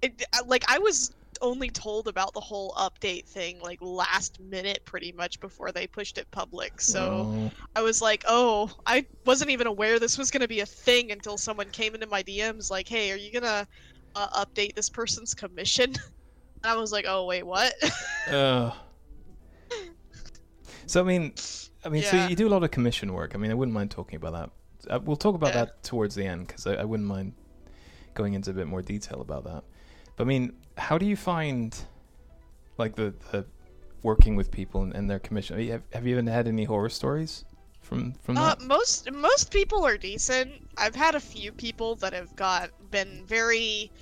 Speaker 2: it, like I was only told about the whole update thing like last minute, pretty much before they pushed it public. So.
Speaker 1: Oh,
Speaker 2: I was like, oh, I wasn't even aware this was gonna be a thing until someone came into my DMs like, hey, are you gonna uh, update this person's commission? And *laughs* I was like, oh wait, what? *laughs*
Speaker 1: uh. So I mean, I mean, so you do a lot of commission work. I mean, I wouldn't mind talking about that. Uh, we'll talk about
Speaker 2: Yeah.
Speaker 1: that towards the end because I, I wouldn't mind going into a bit more detail about that. But I mean, how do you find like the, the working with people and, and their commission? Have have you even had any horror stories from from
Speaker 2: uh, most most people are decent. I've had a few people that have got been very.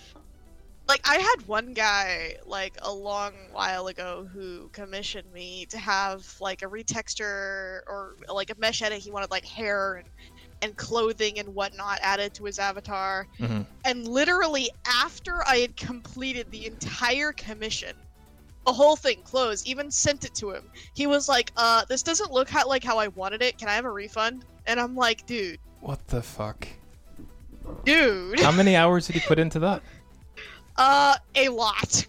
Speaker 2: Like I had one guy like a long while ago who commissioned me to have like a retexture or like a mesh edit. He wanted like hair and, and clothing and whatnot added to his avatar.
Speaker 1: Mhm.
Speaker 2: and literally after I had completed the entire commission, the whole thing closed. Even sent it to him. He was like, "Uh, this doesn't look how, like how I wanted it. Can I have a refund?" And I'm like, "Dude,
Speaker 1: What the fuck?
Speaker 2: dude,
Speaker 1: How many *laughs* hours did you put into that?
Speaker 2: uh, a lot.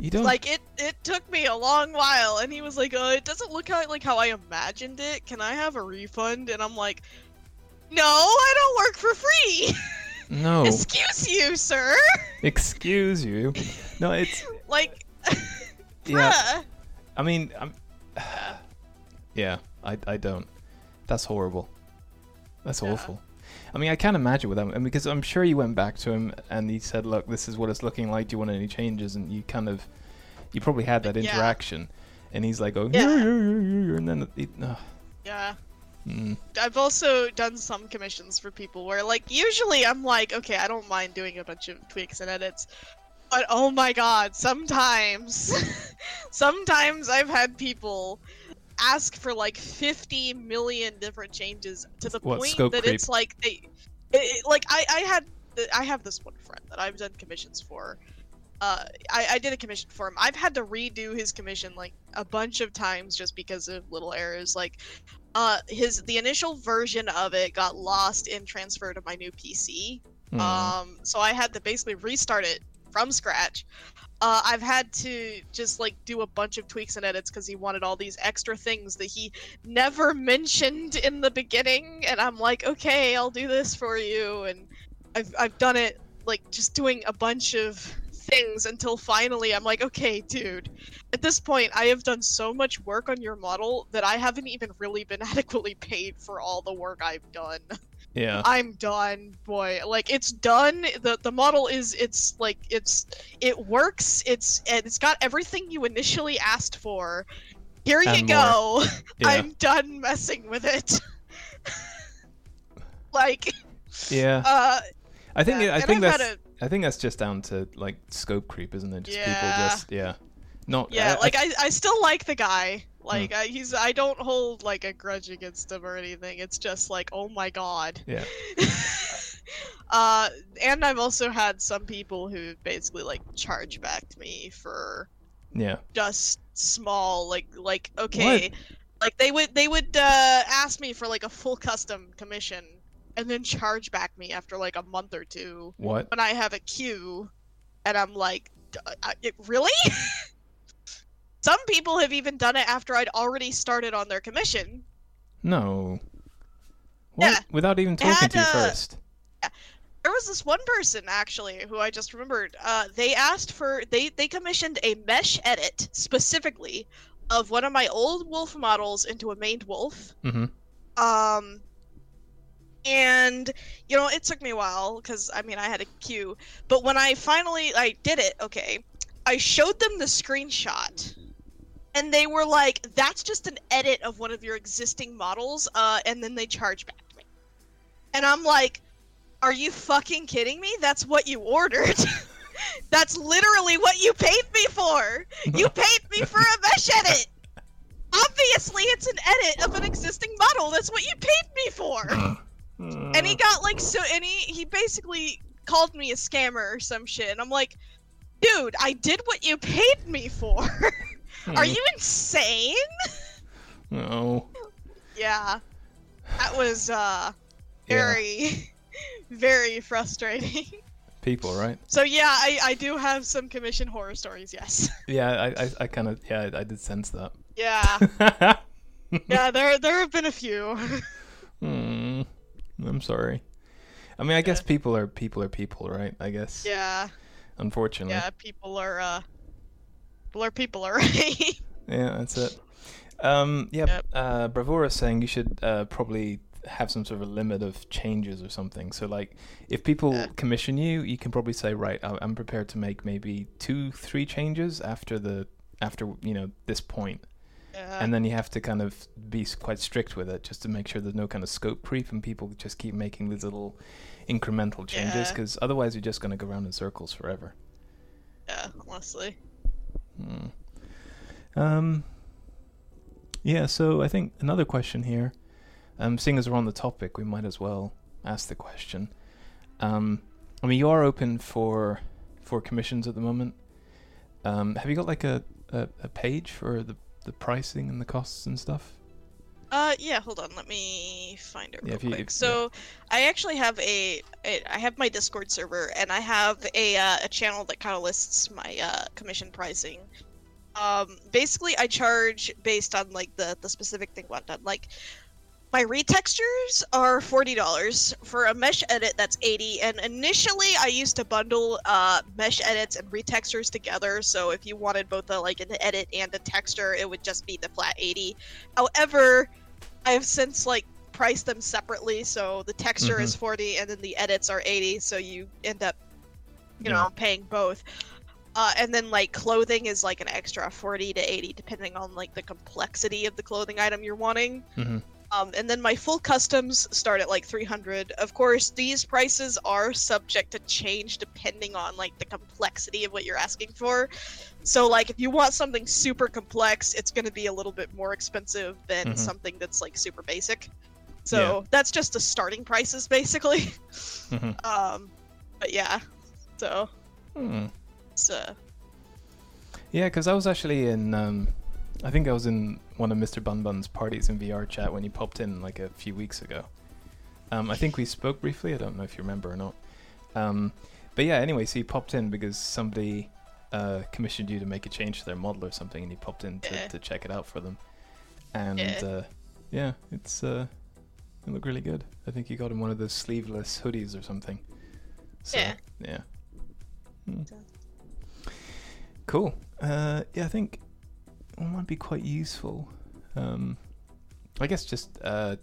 Speaker 1: You don't.
Speaker 2: Like it, it took me a long while." And he was like, "Uh, it doesn't look how, like how I imagined it. Can I have a refund?" And I'm like, "No, I don't work for free. *laughs*
Speaker 1: no.
Speaker 2: Excuse you, sir.
Speaker 1: Excuse you. No, it's *laughs*
Speaker 2: like, *laughs*
Speaker 1: yeah.
Speaker 2: bruh."
Speaker 1: I mean, I'm. *sighs* Yeah, I, I don't. That's horrible. That's
Speaker 2: Yeah.
Speaker 1: awful. I mean, I can't imagine with him, and because I'm sure you went back to him and he said, "Look, this is what it's looking like. Do you want any changes?" And you kind of, you probably had that
Speaker 2: Yeah.
Speaker 1: interaction, and he's like, "Oh,
Speaker 2: Yeah.
Speaker 1: yeah, yeah, yeah, yeah, yeah," and then it, uh,
Speaker 2: Yeah.
Speaker 1: Mm,
Speaker 2: I've also done some commissions for people where, like, usually I'm like, okay, I don't mind doing a bunch of tweaks and edits, but oh my god, sometimes, *laughs* sometimes I've had people ask for like 50 million different changes to the
Speaker 1: What,
Speaker 2: point that
Speaker 1: creep?
Speaker 2: it's like they, it, like I, I had, I have this one friend that I've done commissions for. Uh, I, I did a commission for him. I've had to redo his commission like a bunch of times just because of little errors. Like, uh his the initial version of it got lost in transfer to my new PC.
Speaker 1: mm.
Speaker 2: Um so I had to basically restart it from scratch. Uh, I've had to just like do a bunch of tweaks and edits because he wanted all these extra things that he never *laughs* mentioned in the beginning, and I'm like, okay, I'll do this for you, and I've I've done it like just doing a bunch of things until finally I'm like, okay, dude. At this point, I have done so much work on your model that I haven't even really been *laughs* adequately paid for all the work I've done.
Speaker 1: yeah,
Speaker 2: I'm done, boy. Like it's done. the The model is it's like it's it works. It's and it's got everything you initially asked for. Here you
Speaker 1: And
Speaker 2: go. *laughs*
Speaker 1: yeah,
Speaker 2: I'm done messing with it. *laughs* like
Speaker 1: yeah.
Speaker 2: uh
Speaker 1: I think
Speaker 2: yeah,
Speaker 1: I
Speaker 2: and
Speaker 1: think
Speaker 2: I've had
Speaker 1: that's I think that's just down to like scope creep, isn't it? Just people
Speaker 2: Yeah.
Speaker 1: just yeah, not
Speaker 2: yeah,
Speaker 1: I-
Speaker 2: like
Speaker 1: I,
Speaker 2: I, still like the guy.
Speaker 1: Hmm.
Speaker 2: Like I, he's I don't hold like a grudge against him or anything. It's just like, oh my god.
Speaker 1: yeah. *laughs*
Speaker 2: uh, and I've also had some people who basically like charge backed me for
Speaker 1: Yeah.
Speaker 2: just small, like like okay, like they would they would uh, ask me for like a full custom commission and then charge back me after like a month or two
Speaker 1: What?
Speaker 2: when I have a queue, and I'm like, "D- I- it, really? *laughs* Some people have even done it after I'd already started on their commission.
Speaker 1: No. What?
Speaker 2: Yeah.
Speaker 1: Without even talking
Speaker 2: had,
Speaker 1: to you
Speaker 2: uh,
Speaker 1: first.
Speaker 2: There was this one person actually who I just remembered. Uh, they asked for they they commissioned a mesh edit specifically of one of my old wolf models into a maned wolf.
Speaker 1: Mm-hmm.
Speaker 2: Um, and you know it took me a while because I mean I had a queue, but when I finally I did it, okay, I showed them the screenshot, and they were like, "That's just an edit of one of your existing models," uh, and then they charged back to me, and I'm like, "Are you fucking kidding me? That's what you ordered." *laughs* That's literally what you paid me for. You *laughs* paid me for a mesh edit. Obviously, it's an edit of an existing model. That's what you paid me for. *laughs* And he got like so, and he he basically called me a scammer or some shit, and I'm like, dude, I did what you paid me for. *laughs* Are
Speaker 1: Hmm.
Speaker 2: you insane?
Speaker 1: No.
Speaker 2: Yeah, that was uh
Speaker 1: Yeah.
Speaker 2: very, *laughs* very frustrating.
Speaker 1: People, right?
Speaker 2: So yeah, I I do have some commission horror stories. Yes. *laughs*
Speaker 1: Yeah, I, I, I kind of, yeah, I did sense that.
Speaker 2: Yeah. yeah. There there have been a few.
Speaker 1: Hmm. I'm sorry. I mean, I guess people are people are people, right? I guess.
Speaker 2: yeah.
Speaker 1: Unfortunately.
Speaker 2: Yeah. People are uh. People are people, *laughs* alright.
Speaker 1: Yeah, that's it. Um, yeah,
Speaker 2: Yep.
Speaker 1: uh, Bravura is saying you should uh, probably have some sort of a limit of changes or something. So, like, if people
Speaker 2: Yeah.
Speaker 1: commission you, you can probably say, right, I'm prepared to make maybe two, three changes after the after you know this point. And then you have to kind of be quite strict with it just to make sure there's no kind of scope creep and people just keep making these little incremental changes
Speaker 2: Yeah.
Speaker 1: because otherwise you're just going to go around in circles forever.
Speaker 2: yeah. Honestly.
Speaker 1: Hmm. Um. Yeah, so I think another question here. Um, seeing as we're on the topic, we might as well ask the question. Um, I mean, you are open for for commissions at the moment. Um, have you got like a, a, a page for the, the pricing and the costs and stuff?
Speaker 2: Uh, yeah. Hold on. Let me find it
Speaker 1: Yeah,
Speaker 2: real
Speaker 1: you-
Speaker 2: quick.
Speaker 1: if-
Speaker 2: so, I actually have a, a I have my Discord server, and I have a uh, a channel that kind of lists my uh, commission pricing. Um, basically, I charge based on like the the specific thing what done. Like, my retextures are forty dollars for a mesh edit. That's eighty. And initially, I used to bundle uh mesh edits and retextures together. So if you wanted both a like an edit and a texture, it would just be the flat eighty. However, I have since like priced them separately. So the texture is forty, and then the edits are eighty. So you end up, you
Speaker 1: Yeah.
Speaker 2: know, paying both. Uh, and then like clothing is like an extra 40 to 80 depending on like the complexity of the clothing item you're wanting
Speaker 1: Mm-hmm.
Speaker 2: Um, and then my full customs start at like 300 of course these prices are subject to change depending on like the complexity of what you're asking for so like if you want something super complex it's going to be a little bit more expensive than
Speaker 1: Mhm.
Speaker 2: something that's like super basic so that's just the starting prices basically
Speaker 1: Mhm. *laughs*
Speaker 2: um but yeah so
Speaker 1: Hmm.
Speaker 2: uh
Speaker 1: Yeah, because I was actually in. Um, I think I was in one of Mr. Bun Bun's parties in VR chat when he popped in like a few weeks ago. Um, I think we spoke briefly. I don't know if you remember or not. Um, but yeah, anyway, so he popped in because somebody uh, commissioned you to make a change to their model or something, and he popped in to,
Speaker 2: Yeah.
Speaker 1: to check it out for them. And
Speaker 2: Yeah.
Speaker 1: uh, yeah, it's uh, it looked really good. I think you got him one of those sleeveless hoodies or something. So,
Speaker 2: Yeah.
Speaker 1: Yeah. Hmm. Cool. Uh, yeah, I think it might be quite useful. Um, I guess just uh,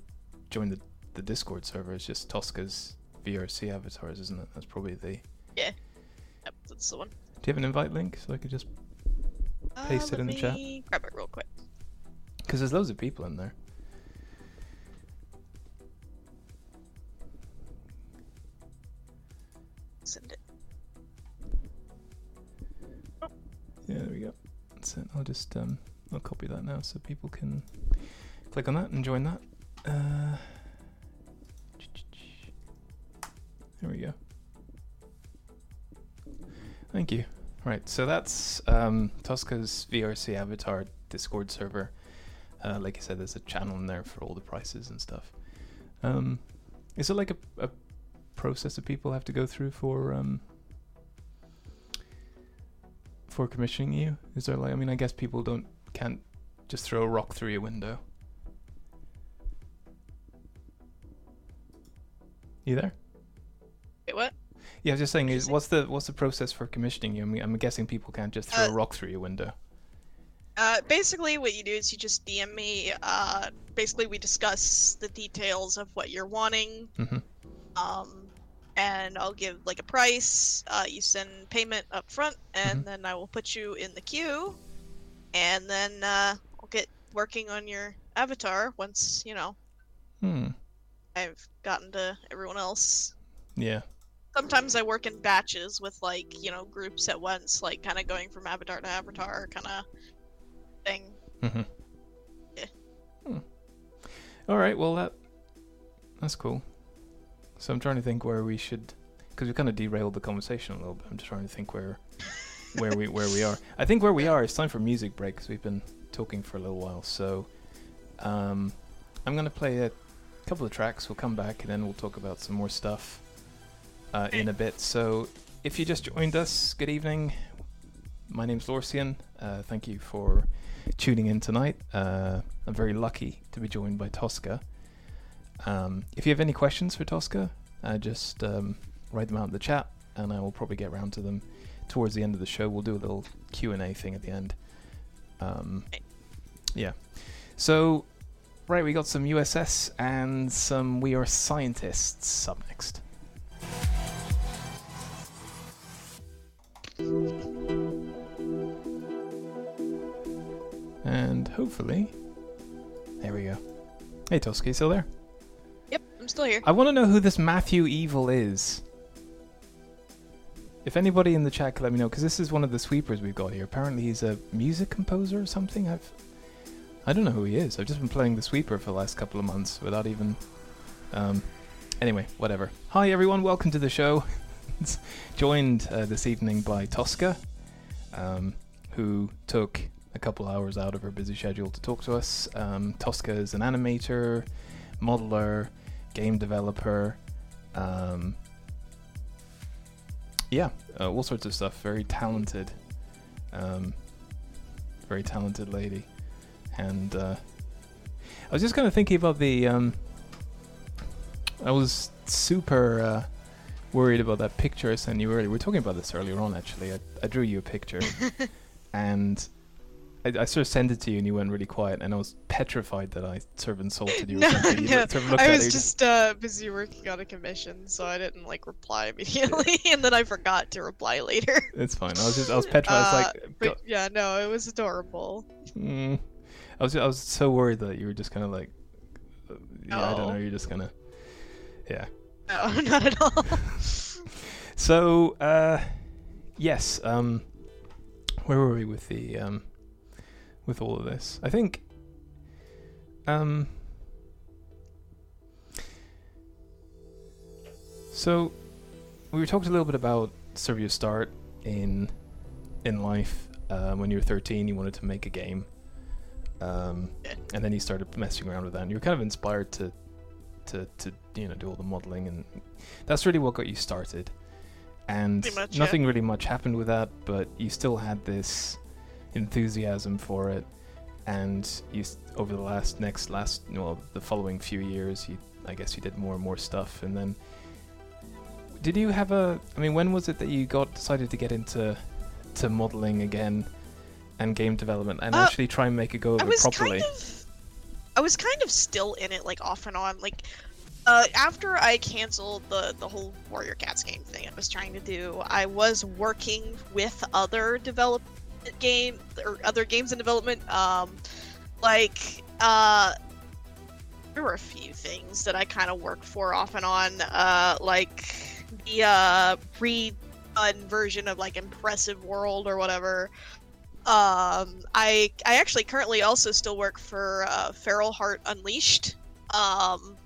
Speaker 1: join the, the Discord server. It's just Tosca's VRC avatars, isn't it? That's probably the. Yeah.
Speaker 2: yep, that's the one
Speaker 1: Do you have an invite link so I could just Paste it
Speaker 2: Uh,
Speaker 1: in the
Speaker 2: let
Speaker 1: chat.
Speaker 2: me grab it real quick
Speaker 1: because there's loads of people in there.
Speaker 2: send it
Speaker 1: Yeah, there we go. That's it. I'll just um, I'll copy that now so people can click on that and join that. Uh, there we go. Thank you. Right, so that's um, Tosca's VRC avatar Discord server. Uh, like I said, there's a channel in there for all the prices and stuff. Um, is it like a, a process that people have to go through for um, for commissioning you? Is there like I mean I guess people don't can't just throw a rock through your window. You there?
Speaker 2: wait what
Speaker 1: Yeah, I was just saying is what's the what's the process for commissioning you? I mean, I'm guessing people can't just throw a
Speaker 2: Uh,
Speaker 1: rock through your window.
Speaker 2: Uh, basically, what you do is you just DM me. Uh, basically, we discuss the details of what you're wanting.
Speaker 1: Mhm.
Speaker 2: Um, and I'll give like a price. Uh, you send payment up front, and
Speaker 1: Mhm.
Speaker 2: then I will put you in the queue. And then uh, I'll get working on your avatar once you know
Speaker 1: Hmm.
Speaker 2: I've gotten to everyone else.
Speaker 1: Yeah.
Speaker 2: Sometimes I work in batches with like you know groups at once, like kind of going from avatar to avatar, kind of thing.
Speaker 1: Mm-hmm.
Speaker 2: Yeah.
Speaker 1: Hmm. All right. Well, that that's cool. So I'm trying to think where we should, because we kind of derailed the conversation a little bit. I'm just trying to think where, *laughs* where we where we are. I think where we are. It's time for music break because we've been talking for a little while. So, um, I'm gonna play a couple of tracks. We'll come back and then we'll talk about some more stuff uh, in a bit. So, if you just joined us, good evening. My name's Lorcian. Uh, thank you for tuning in tonight. Uh, I'm very lucky to be joined by Tosca. Um, if you have any questions for Tosca, uh, just um, write them out in the chat, and I will probably get around to them towards the end of the show. We'll do a little Q and A thing at the end. Um, yeah. So, right, we got some USS and some We Are Scientists up next. And hopefully, there we go. Hey, Toski, still there?
Speaker 2: Yep, I'm still here.
Speaker 1: I want to know who this Matthew Evil is. If anybody in the chat could let me know, because this is one of the sweepers we've got here. Apparently, he's a music composer or something. I've, I don't know who he is. I've just been playing the sweeper for the last couple of months without even. Um, anyway, whatever. Hi everyone, welcome to the show. *laughs* Joined uh, this evening by Tosca, um, who took a couple hours out of her busy schedule to talk to us. Um, Tosca is an animator, modeler, game developer. Um, yeah, uh, all sorts of stuff. Very talented, um, very talented lady. And uh, I was just kind of thinking about the. Um, I was super uh, worried about that picture I sent you earlier. We were talking about this earlier on, actually. I, I drew you a picture, *laughs* and I, I sort of sent it to you, and you went really quiet, and I was petrified that I sort of insulted you. *laughs*
Speaker 2: No,
Speaker 1: or something. You
Speaker 2: no,
Speaker 1: sort of
Speaker 2: I was just uh, busy working on a commission, so I didn't like reply *laughs* immediately, and then I forgot to reply later.
Speaker 1: It's fine. I was just I was petrified. I was
Speaker 2: Uh,
Speaker 1: like,
Speaker 2: But yeah, no, it was adorable.
Speaker 1: Mm. I was I was so worried that you were just kind of like, uh, yeah, I don't know. You're just gonna, yeah.
Speaker 2: No, *laughs* not at all.
Speaker 1: So, uh, yes. Um, where were we with the um, with all of this? I think. Um. So, we were talking a little bit about sort of your start in in life. Uh, when you were 13, you wanted to make a game. Um, and then you started messing around with that, and you were kind of inspired to, to, to you know, do all the modeling, and that's really what got you started. And
Speaker 2: much, yeah.
Speaker 1: nothing really much happened with that, but you still had this enthusiasm for it, and you over the last next last well the following few years, you I guess you did more and more stuff, and then did you have a? I mean, when was it that you got decided to get into to modeling again? And game development, and
Speaker 2: Uh,
Speaker 1: actually try and make a go of
Speaker 2: I
Speaker 1: it
Speaker 2: was
Speaker 1: properly.
Speaker 2: kind of, I was kind of still in it, like off and on. Like, uh, after I canceled the the whole Warrior Cats game thing I was trying to do, I was working with other development game or other games in development. Um, like, uh, there were a few things that I kind of worked for off and on. Uh, like the uh redone version of like Impressive World or whatever. Um, I I actually currently also still work for uh, Feral Heart Unleashed. Um,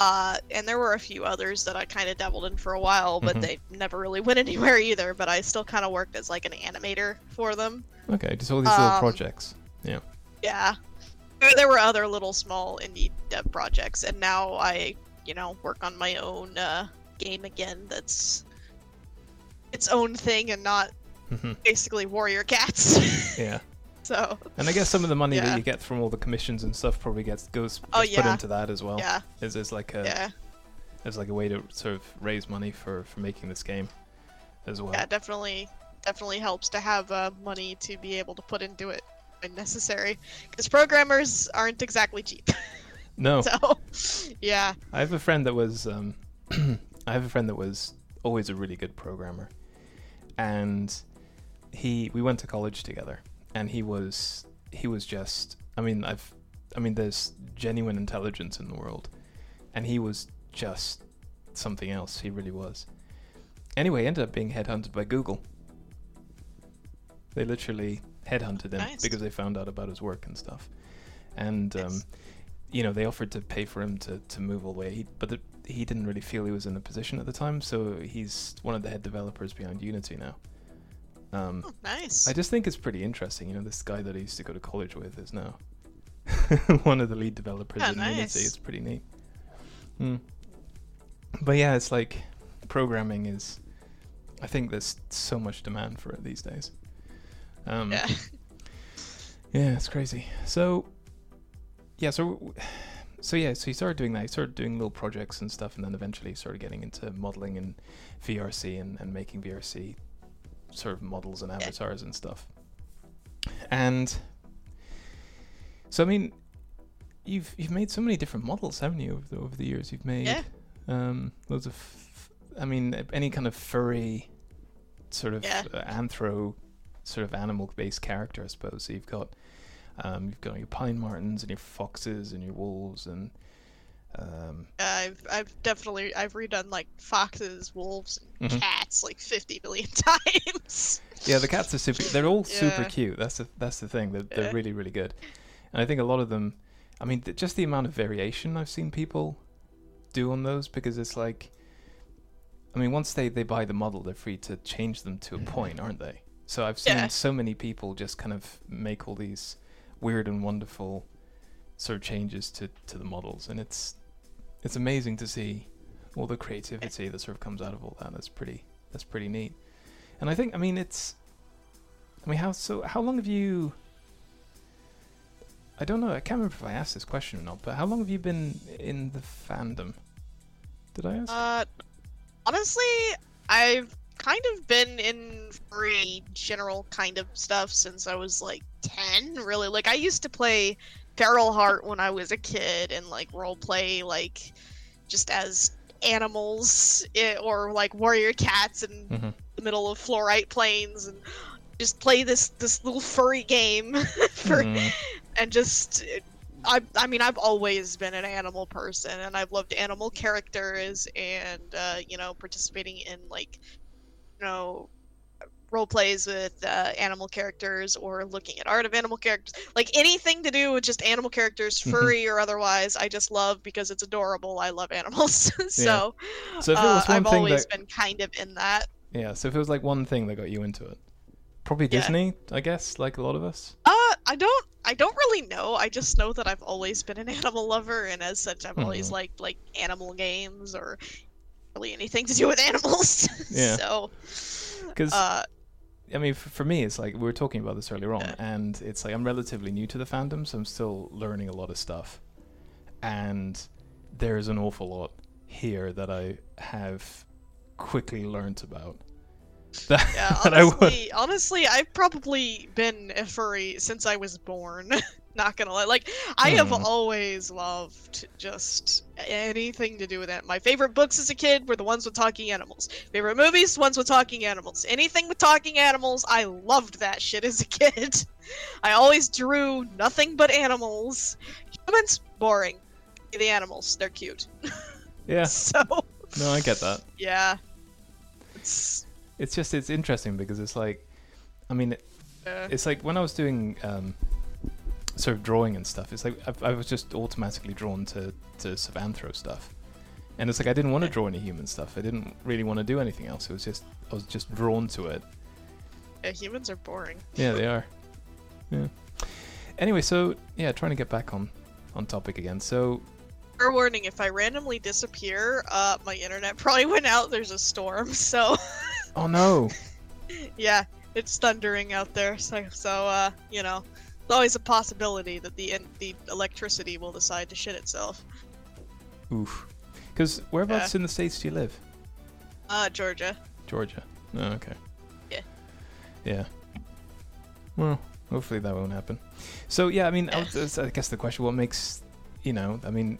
Speaker 2: uh, and there were a few others that I kind of dabbled in for a while, but
Speaker 1: Mhm.
Speaker 2: they never really *laughs* went anywhere either. But I still kind of worked as like an animator for them.
Speaker 1: Okay, just all these little
Speaker 2: Um,
Speaker 1: projects.
Speaker 2: Yeah, Yeah. there were other little small indie dev projects, and now I, you know, work on my own uh, game again. That's its own thing and not
Speaker 1: Mhm.
Speaker 2: basically Warrior Cats. *laughs*
Speaker 1: yeah, *laughs*
Speaker 2: so
Speaker 1: and I guess some of the money
Speaker 2: Yeah.
Speaker 1: that you get from all the commissions and stuff probably gets goes
Speaker 2: Oh,
Speaker 1: gets put into that as well.
Speaker 2: yeah,
Speaker 1: Is is like a
Speaker 2: yeah.
Speaker 1: as like a way to sort of raise money for for making this game as well.
Speaker 2: yeah definitely definitely helps to have uh, money to be able to put into it when necessary because programmers aren't exactly cheap *laughs*
Speaker 1: No,
Speaker 2: so yeah
Speaker 1: I have a friend that was um, *clears throat* I have a friend that was always a really good programmer, and he we went to college together, and he was he was just I mean I've I mean there's genuine intelligence in the world, and he was just something else. He really was. Anyway, ended up being headhunted by Google. They literally headhunted him
Speaker 2: Nice.
Speaker 1: because they found out about his work and stuff, and um,
Speaker 2: Nice.
Speaker 1: you know they offered to pay for him to, to move all the way. He, but the he didn't really feel he was in a position at the time, so he's one of the head developers behind Unity now. Um,
Speaker 2: Oh, nice.
Speaker 1: I just think it's pretty interesting. You know, this guy that I used to go to college with is now *laughs* one of the lead developers
Speaker 2: Yeah,
Speaker 1: in Unity. It's pretty neat. Hmm. But yeah, it's like programming is. I think there's so much demand for it these days. Um,
Speaker 2: yeah. *laughs*
Speaker 1: yeah, it's crazy. So, yeah, so w- so yeah, so you started doing that. You started doing little projects and stuff, and then eventually started getting into modeling and VRC and, and making VRC sort of models and avatars and stuff. And so, I mean, you've you've made so many different models, haven't you, over the, over the years? You've made
Speaker 2: Yeah.
Speaker 1: um, loads of, I mean, any kind of furry sort of
Speaker 2: Yeah.
Speaker 1: uh, anthro sort of animal-based character, I suppose. So you've got um, you've got your pine martens and your foxes and your wolves and um,
Speaker 2: I've I've definitely I've redone like foxes, wolves, and
Speaker 1: Mhm.
Speaker 2: cats like 50 million *laughs* times.
Speaker 1: yeah, the cats are super. They're all super cute. That's the that's the thing. They're, they're
Speaker 2: Yeah.
Speaker 1: really really good, and I think a lot of them. I mean, th- just the amount of variation I've seen people do on those because it's like. I mean, once they, they buy the model, they're free to change them to a point, aren't they? So I've seen
Speaker 2: Yeah.
Speaker 1: so many people just kind of make all these weird and wonderful sort of changes to, to the models, and it's it's amazing to see all the creativity that sort of comes out of all that. That's pretty that's pretty neat. And I think I mean it's I mean how so how long have you I don't know, I can't remember if I asked this question or not, but how long have you been in the fandom? Did I ask?
Speaker 2: Uh, honestly, I've kind of been in free general kind of stuff since I was like 10, really. Like, I used to play Feral Heart when I was a kid and like role play, like, just as animals eh, or like warrior cats in
Speaker 1: Mhm.
Speaker 2: the middle of fluorite plains and just play this this little furry game *laughs* for
Speaker 1: Mhm.
Speaker 2: and just I, I mean i've always been an animal person and i've loved animal characters and uh, you know participating in like you know role plays with uh, animal characters or looking at art of animal characters like anything to do with just animal characters *laughs*
Speaker 1: Mhm.
Speaker 2: furry or otherwise i just love because it's adorable i love animals *laughs* so,
Speaker 1: So if it
Speaker 2: uh,
Speaker 1: one
Speaker 2: i've always
Speaker 1: that
Speaker 2: been kind of in that
Speaker 1: Yeah, so if it was like one thing that got you into it. Probably
Speaker 2: Yeah.
Speaker 1: Disney, I guess, like a lot of us.
Speaker 2: Uh, I don't. I don't really know. I just know that I've always been an *laughs* animal lover, and as such, I've always
Speaker 1: Mhm.
Speaker 2: liked like animal games or really anything to do with animals.
Speaker 1: Yeah.
Speaker 2: so,
Speaker 1: Because
Speaker 2: uh,
Speaker 1: I mean, for, for me, it's like we were talking about this earlier on, and it's like I'm relatively new to the fandom, so I'm still learning a lot of stuff, and there's an awful lot here that I have quickly learnt about. *laughs* That,
Speaker 2: yeah.
Speaker 1: that I
Speaker 2: Honestly, honestly, I've probably been a furry since I was born. *laughs* Not gonna lie. Like, I have
Speaker 1: Hmm.
Speaker 2: always loved just anything to do with it. My favorite books as a kid were the ones with talking animals. Favorite movies, ones with talking animals. Anything with talking animals, I loved that shit as a kid. *laughs* I always drew nothing but animals. Humans, boring. The animals, they're cute. *laughs*
Speaker 1: yeah,
Speaker 2: So,
Speaker 1: no, I get that.
Speaker 2: yeah. It's.
Speaker 1: It's just it's interesting because it's like, I mean,
Speaker 2: Uh,
Speaker 1: it's like when I was doing um, sort of drawing and stuff. It's like I, I was just automatically drawn to to sort of anthro stuff, and it's like I didn't want to draw any human stuff. I didn't really want to do anything else. It was just I was just drawn to it.
Speaker 2: yeah, humans are boring.
Speaker 1: Yeah, they *laughs* are. Yeah. Anyway, so yeah, trying to get back on on topic again. So
Speaker 2: Fair warning, if I randomly disappear, uh, my internet *laughs* probably went out. There's a storm, *laughs* so
Speaker 1: oh no,
Speaker 2: yeah, it's thundering out there. So, so uh, you know, there's always a possibility that the the electricity will decide to shit itself.
Speaker 1: oof. Because whereabouts in the states do you live?
Speaker 2: Uh, Georgia.
Speaker 1: Georgia. Oh, okay.
Speaker 2: Yeah.
Speaker 1: Yeah. Well, hopefully that won't happen. So yeah, I mean, I, was- I guess the question: What makes, you know, I mean,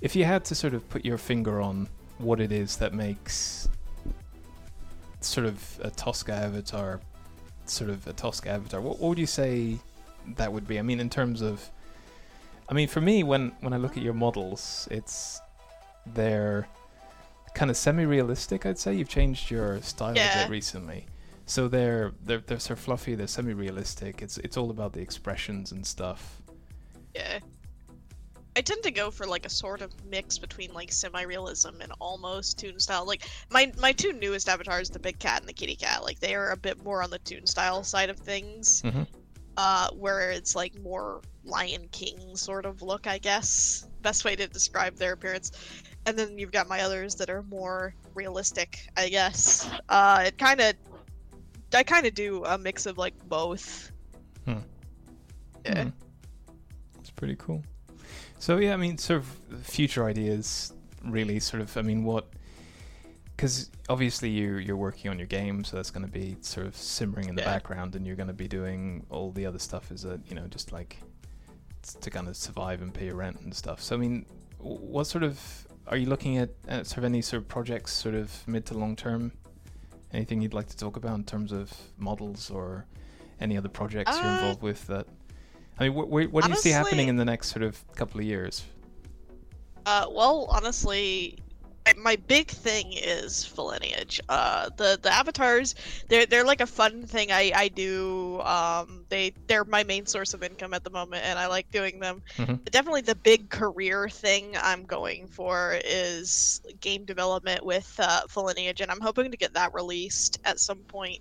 Speaker 1: if you had to sort of put your finger on what it is that makes sort of a Tosca avatar, sort of a Tosca avatar, what, what would you say that would be? I mean, in terms of, I mean, for me, when when I look at your models, it's they're kind of semi-realistic. I'd say you've changed your style a bit recently. So they're they're they're sort of fluffy. They're semi-realistic. It's it's all about the expressions and stuff.
Speaker 2: Yeah. I tend to go for like a sort of mix between like semi-realism and almost toon style. Like my my two newest avatars, the big cat and the kitty cat, like they are a bit more on the toon style side of things.
Speaker 1: Mhm.
Speaker 2: Uh, where it's like more Lion King sort of look, I guess. Best way to describe their appearance. And then you've got my others that are more realistic, I guess. Uh, it kind of, I kind of do a mix of like both.
Speaker 1: Hmm.
Speaker 2: Yeah.
Speaker 1: Hmm. It's pretty cool. So yeah, I mean, sort of future ideas, really. Sort of, I mean, what? Because obviously you you're working on your game, so that's going to be sort of simmering in the
Speaker 2: Yeah.
Speaker 1: background, and you're going to be doing all the other stuff. Is that you know just like to kind of survive and pay your rent and stuff. So I mean, what sort of are you looking at, at sort of any sort of projects, sort of mid to long term? Anything you'd like to talk about in terms of models or any other projects you're
Speaker 2: Uh,
Speaker 1: involved with that? I mean, wh- wh- what do you see happening in the next sort of couple of years?
Speaker 2: Uh, well, honestly, my big thing is full lineage. Uh, the the avatars, they're they're like a fun thing I I do. Um, they they're my main source of income at the moment, and I like doing them.
Speaker 1: Mhm.
Speaker 2: But definitely, the big career thing I'm going for is game development with uh, full lineage, and I'm hoping to get that released at some point.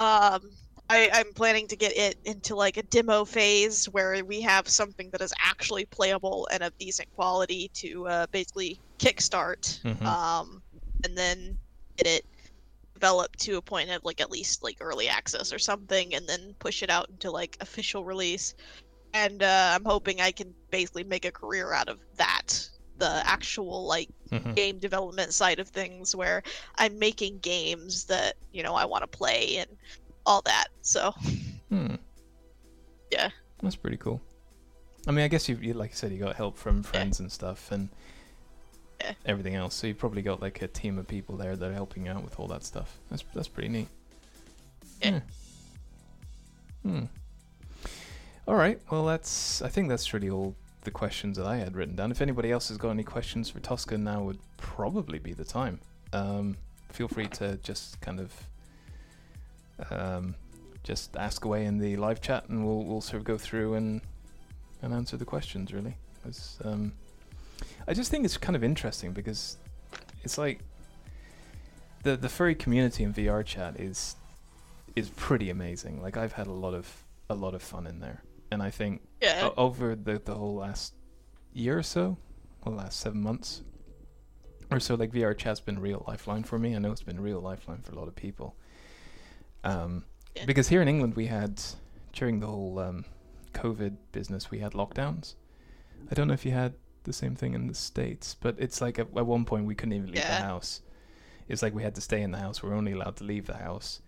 Speaker 2: Um, I, I'm planning to get it into like a demo phase where we have something that is actually playable and of decent quality to uh, basically kickstart,
Speaker 1: Mhm.
Speaker 2: um, and then get it developed to a point of like at least like early access or something, and then push it out into like official release. And uh, I'm hoping I can basically make a career out of that, the actual like
Speaker 1: Mhm.
Speaker 2: game development side of things, where I'm making games that you know I want to play and all that. So
Speaker 1: Hmm.
Speaker 2: Yeah.
Speaker 1: That's pretty cool. I mean, I guess you, you like i said, you got help from friends and stuff and
Speaker 2: Yeah. *laughs*
Speaker 1: everything else. So you've probably got like a team of people there that are helping out with all that stuff. That's that's pretty neat.
Speaker 2: Yeah.
Speaker 1: Hmm. All right. Well, that's. I think that's really all the questions that I had written down. If anybody else has got any questions for Tosca, now would probably be the time. Um, feel free to just kind of um, just ask away in the live chat, and we'll we'll sort of go through and and answer the questions. Really, 'Cause, um, I just think it's kind of interesting because it's like the the furry community in VR chat is is pretty amazing. Like I've had a lot of a lot of fun in there, and I think
Speaker 2: yeah,
Speaker 1: o- over the the whole last year or so, well, last seven months or so, like VR chat's been real lifeline for me. I know it's been real lifeline for a lot of people. Um,
Speaker 2: Yeah.
Speaker 1: because here in England we had during the whole um, COVID business we had lockdowns. I don't know if you had the same thing in the states, but it's like at, at one point we couldn't even leave the house. It's like we had to stay in the house. We are only allowed to leave the house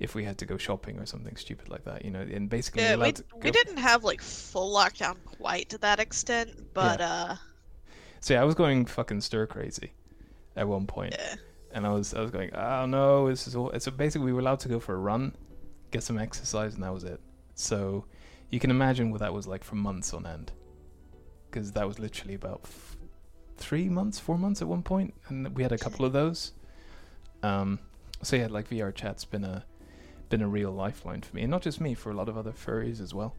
Speaker 1: if we had to go shopping or something stupid like that. You know, and basically
Speaker 2: yeah. We, we didn't have like full lockdown quite to that extent, but uh,
Speaker 1: See, I was going fucking stir crazy at one point,
Speaker 2: yeah,
Speaker 1: and I was I was going, oh no, this is all. So basically, we were allowed to go for a run, get some exercise, and that was it. So you can imagine what that was like for months on end, because that was literally about f- three months, four months at one point, and we had a couple of those. Um, so yeah, like VR chat's been a been a real lifeline for me, and not just me, for a lot of other furries as well.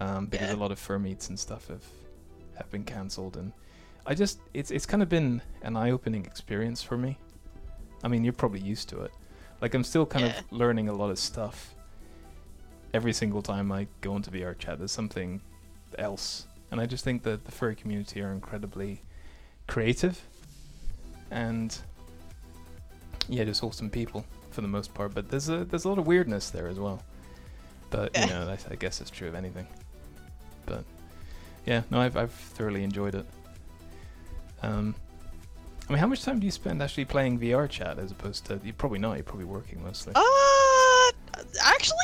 Speaker 1: Um, because
Speaker 2: Yeah.
Speaker 1: a lot of fur meets and stuff have have been cancelled, and I just it's it's kind of been an eye-opening experience for me. I mean, you're probably used to it. Like I'm still kind
Speaker 2: Yeah.
Speaker 1: of learning a lot of stuff. Every single time I go into VR chat, there's something else, and I just think that the furry community are incredibly creative, and yeah, just awesome people for the most part. But there's a there's a lot of weirdness there as well. But you *laughs* know, I, I guess it's true of anything. But yeah, no, I've I've thoroughly enjoyed it. Um, I mean, how much time do you spend actually playing VR chat as opposed to you probably not? You're probably working mostly.
Speaker 2: uh, actually,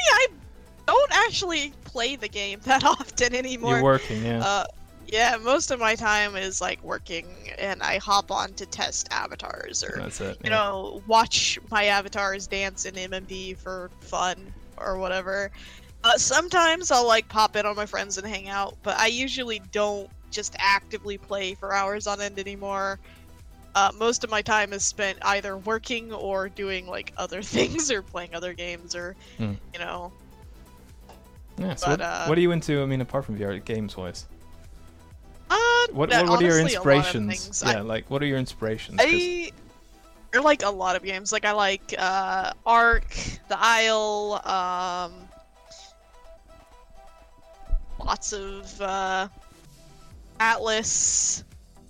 Speaker 2: actually play the game that *laughs* often anymore.
Speaker 1: You're working, yeah.
Speaker 2: Uh, yeah, most of my time is like working, and I hop on to test avatars or
Speaker 1: it.
Speaker 2: you
Speaker 1: yeah.
Speaker 2: know watch my avatars dance in MMD for fun or whatever. Uh, sometimes I'll like pop in on my friends and hang out, but I usually don't just actively play for hours on end anymore. Uh, most of my time is spent either working or doing like other *laughs* things or playing other games or
Speaker 1: Hmm.
Speaker 2: you know
Speaker 1: Yeah. So
Speaker 2: but,
Speaker 1: what,
Speaker 2: uh,
Speaker 1: what are you into? I mean, apart from VR games wise. what
Speaker 2: Yeah,
Speaker 1: what, what are your
Speaker 2: honestly, a lot of
Speaker 1: inspirations?
Speaker 2: things. I-
Speaker 1: Yeah, like what are your inspirations?
Speaker 2: I I like a lot of games. Like I like uh, Ark, The Isle, um, lots of uh, Atlas,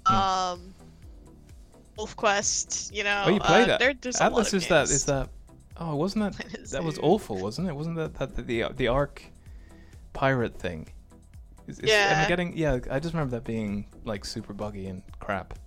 Speaker 1: Hmm.
Speaker 2: um, Wolf Quest. You know,
Speaker 1: oh, you played
Speaker 2: uh,
Speaker 1: that? Atlas is that
Speaker 2: games.
Speaker 1: is that? Oh, wasn't that *laughs* that was awful, wasn't it? Wasn't that that the the, the Ark pirate thing? Is, is, Am I
Speaker 2: Yeah.
Speaker 1: getting? Yeah, I just remember that being like super buggy and crap.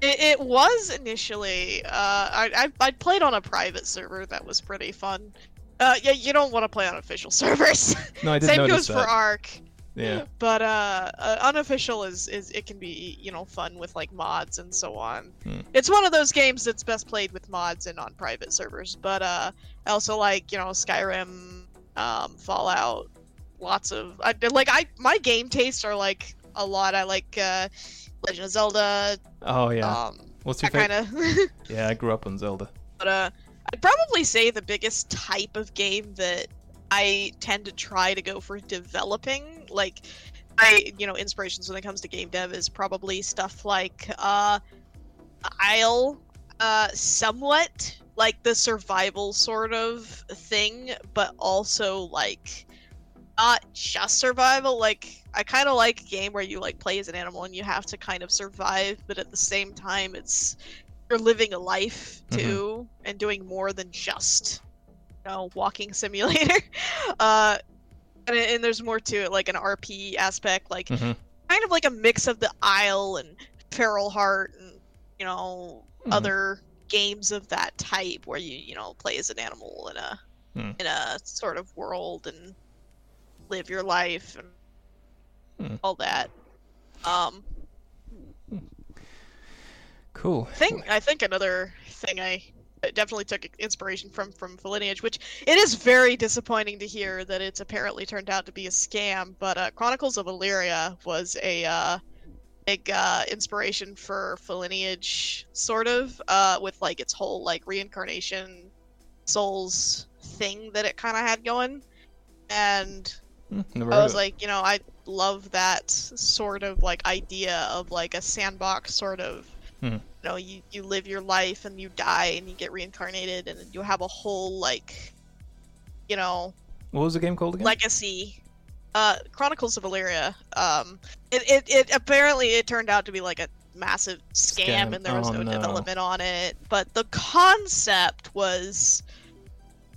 Speaker 2: It, it was initially. Uh, I, I I played on a private server that was pretty fun. Uh, yeah, you don't want to play on official *laughs* servers.
Speaker 1: No, I didn't
Speaker 2: Same
Speaker 1: notice
Speaker 2: goes
Speaker 1: that.
Speaker 2: for Ark.
Speaker 1: Yeah.
Speaker 2: But uh, uh, unofficial is is it can be you know fun with like mods and so on.
Speaker 1: Hmm.
Speaker 2: It's one of those games that's best played with mods and on private servers. But uh, I also like you know Skyrim, um, Fallout, lots of I, like I my game tastes are like a lot. I like uh, Legend of Zelda.
Speaker 1: Oh yeah.
Speaker 2: Um,
Speaker 1: What's your favorite?
Speaker 2: kind of. *laughs*
Speaker 1: Yeah, I grew up on Zelda.
Speaker 2: But uh, I'd probably say the biggest type of game that I tend to try to go for developing, like, I you know inspirations when it comes to game dev is probably stuff like uh, Isle, uh, somewhat like the survival sort of thing, but also like not just survival. Like I kind of like a game where you like play as an animal and you have to kind of survive, but at the same time it's you're living a life
Speaker 1: Mhm.
Speaker 2: too and doing more than just you know walking simulator. *laughs* uh, and, and there's more to it, like an RP aspect, like
Speaker 1: hmm
Speaker 2: kind of like a mix of the Isle and Feral Heart and you know
Speaker 1: Mhm.
Speaker 2: other games of that type where you you know play as an animal in a
Speaker 1: Hmm.
Speaker 2: in a sort of world and live your life and
Speaker 1: Hmm.
Speaker 2: all that. Um,
Speaker 1: Cool.
Speaker 2: I think I think another thing I definitely took inspiration from from Lineage, which it is very disappointing to hear that it's apparently turned out to be a scam. But uh, Chronicles of Elyria was a uh, big uh, inspiration for Lineage, sort of, uh, with like its whole like reincarnation souls thing that it kind of had going, and
Speaker 1: never
Speaker 2: I was
Speaker 1: it.
Speaker 2: like, you know, I love that sort of like idea of like a sandbox sort of.
Speaker 1: Mhm.
Speaker 2: You know, you you live your life and you die and you get reincarnated and you have a whole like, you know,
Speaker 1: What was the game called again?
Speaker 2: legacy. Uh, Chronicles of Elyria. Um, it, it it apparently it turned out to be like a massive scam,
Speaker 1: Scam.
Speaker 2: and there was
Speaker 1: Oh,
Speaker 2: no,
Speaker 1: no.
Speaker 2: development on it. But the concept was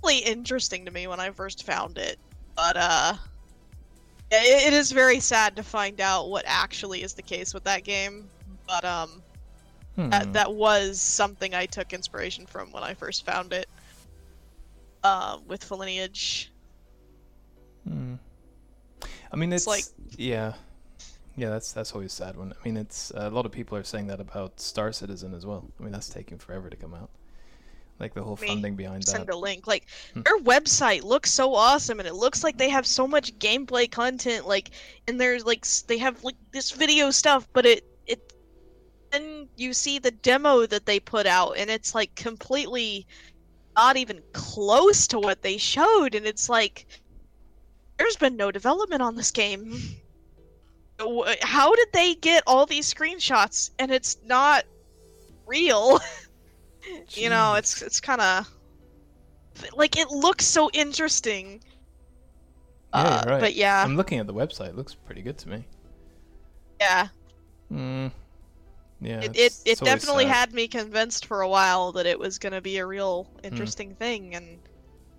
Speaker 2: really interesting to me when I first found it. But uh, it, it is very sad to find out what actually is the case with that game. But um,
Speaker 1: Hmm.
Speaker 2: that, that was something I took inspiration from when I first found it. Uh, with Lineage.
Speaker 1: Hmm. I mean, it's,
Speaker 2: It's like-
Speaker 1: yeah, yeah. That's that's always sad when I mean, it's a lot of people are saying that about Star Citizen as well. I mean, that's taking forever to come out. Like the whole
Speaker 2: Me.
Speaker 1: funding behind that.
Speaker 2: send a link. Like
Speaker 1: Hmm.
Speaker 2: their website looks so awesome, and it looks like they have so much gameplay content. Like, and there's like they have like this video stuff, but it it then you see the demo that they put out, and it's like completely not even close to what they showed, and it's like there's been no development on this game. How did they get all these screenshots and it's not real? *laughs* you know it's it's kind of like it looks so interesting
Speaker 1: Yeah,
Speaker 2: uh,
Speaker 1: right.
Speaker 2: but yeah
Speaker 1: I'm looking at the website. It looks pretty good to me.
Speaker 2: yeah
Speaker 1: Hmm. Yeah.
Speaker 2: it it, it definitely
Speaker 1: sad.
Speaker 2: had me convinced for a while that it was going to be a real
Speaker 1: Hmm.
Speaker 2: interesting thing and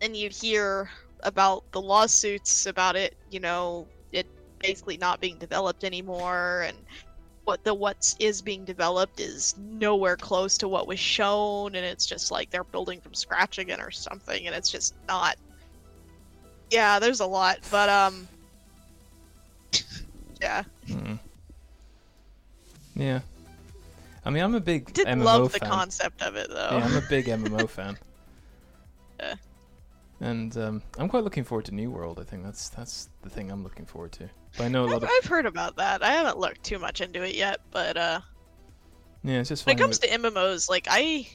Speaker 2: and you'd hear about the lawsuits about it you know it basically not being developed anymore and what the what is is being developed is nowhere close to what was shown and it's just like they're building from scratch again or something and it's just not yeah there's a lot but um *laughs* yeah
Speaker 1: Hmm. Yeah. I mean, I'm a big
Speaker 2: did
Speaker 1: MMO
Speaker 2: love the
Speaker 1: fan.
Speaker 2: concept of it though
Speaker 1: Yeah, I'm a big MMO *laughs* fan.
Speaker 2: Yeah.
Speaker 1: And um, I'm quite looking forward to New World. I think that's that's the thing I'm looking forward to. But I know a lot
Speaker 2: I've,
Speaker 1: of
Speaker 2: I've heard about that. I haven't looked too much into it yet, but uh,
Speaker 1: yeah, it's just
Speaker 2: when it comes to MMOs, like I,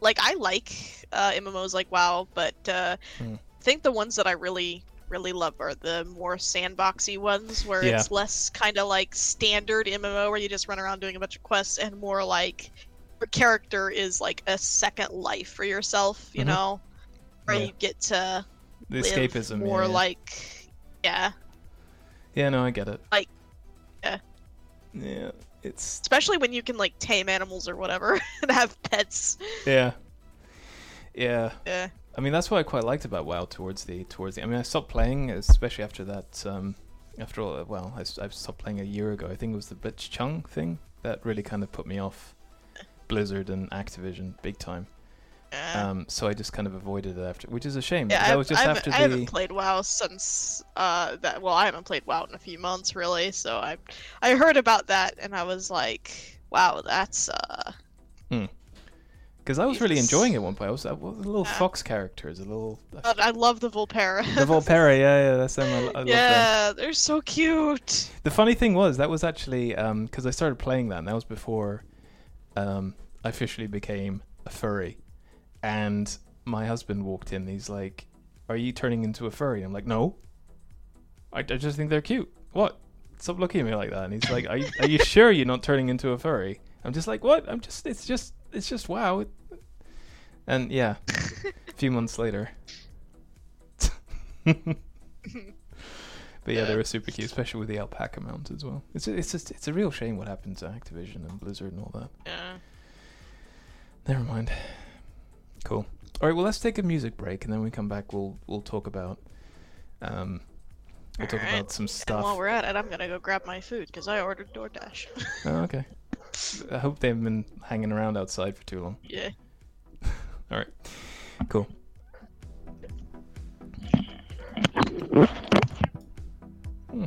Speaker 2: like I like uh, MMOs like WoW, but uh,
Speaker 1: Hmm.
Speaker 2: I think the ones that I really, really love are the more sandboxy ones where
Speaker 1: Yeah.
Speaker 2: it's less kind of like standard MMO where you just run around doing a bunch of quests and more like your character is like a second life for yourself, you
Speaker 1: Mhm.
Speaker 2: know, where
Speaker 1: Yeah.
Speaker 2: you get to
Speaker 1: The escapism. yeah,
Speaker 2: more
Speaker 1: yeah.
Speaker 2: like yeah,
Speaker 1: Yeah, no, I get it.
Speaker 2: Like, yeah.
Speaker 1: Yeah, it's
Speaker 2: especially when you can like tame animals or whatever *laughs* and have pets.
Speaker 1: yeah, yeah.
Speaker 2: Yeah.
Speaker 1: I mean, that's what I quite liked about WoW towards the towards the. I mean, I stopped playing, especially after that. Um, after all, well, I stopped playing a year ago. I think it was the Blitzchung thing that really kind of put me off Blizzard and Activision big time.
Speaker 2: Yeah.
Speaker 1: Um, so I just kind of avoided it after, which is a shame.
Speaker 2: Yeah, I,
Speaker 1: was just
Speaker 2: I,
Speaker 1: after
Speaker 2: haven't, I
Speaker 1: the.
Speaker 2: haven't played WoW since uh that. Well, I haven't played WoW in a few months, really. So I, I heard about that and I was like, wow, that's uh,
Speaker 1: Because I was really enjoying it one point. I was, I was a little
Speaker 2: Yeah.
Speaker 1: fox characters, a little.
Speaker 2: but I love the Volpera. *laughs*
Speaker 1: the Volpera, yeah, yeah, that's them. I, I love them.
Speaker 2: yeah, they're so cute.
Speaker 1: The funny thing was that was actually because I started playing that, and that was before um, I officially became a furry. And my husband walked in. He's like, "Are you turning into a furry?" I'm like, "No. I, I just think they're cute. What? Stop looking at me like that." And he's like, "Are you, are you *laughs* sure you're not turning into a furry?" I'm just like, "What? I'm just. It's just. It's just wow." And yeah, a few months later. *laughs* But yeah, they were super cute, especially with the alpaca mount as well. It's a, it's just it's a real shame what happened to Activision and Blizzard and all that.
Speaker 2: Yeah.
Speaker 1: Never mind. Cool. All right, well let's take a music break and then we come back. We'll we'll talk about um we'll talk
Speaker 2: Alright.
Speaker 1: about some stuff.
Speaker 2: And while we're at it, I'm gonna go grab my food because I ordered DoorDash. *laughs*
Speaker 1: Oh, okay. I hope they haven't been hanging around outside for too long. *laughs*
Speaker 2: yeah.
Speaker 1: All right. Cool. Hmm.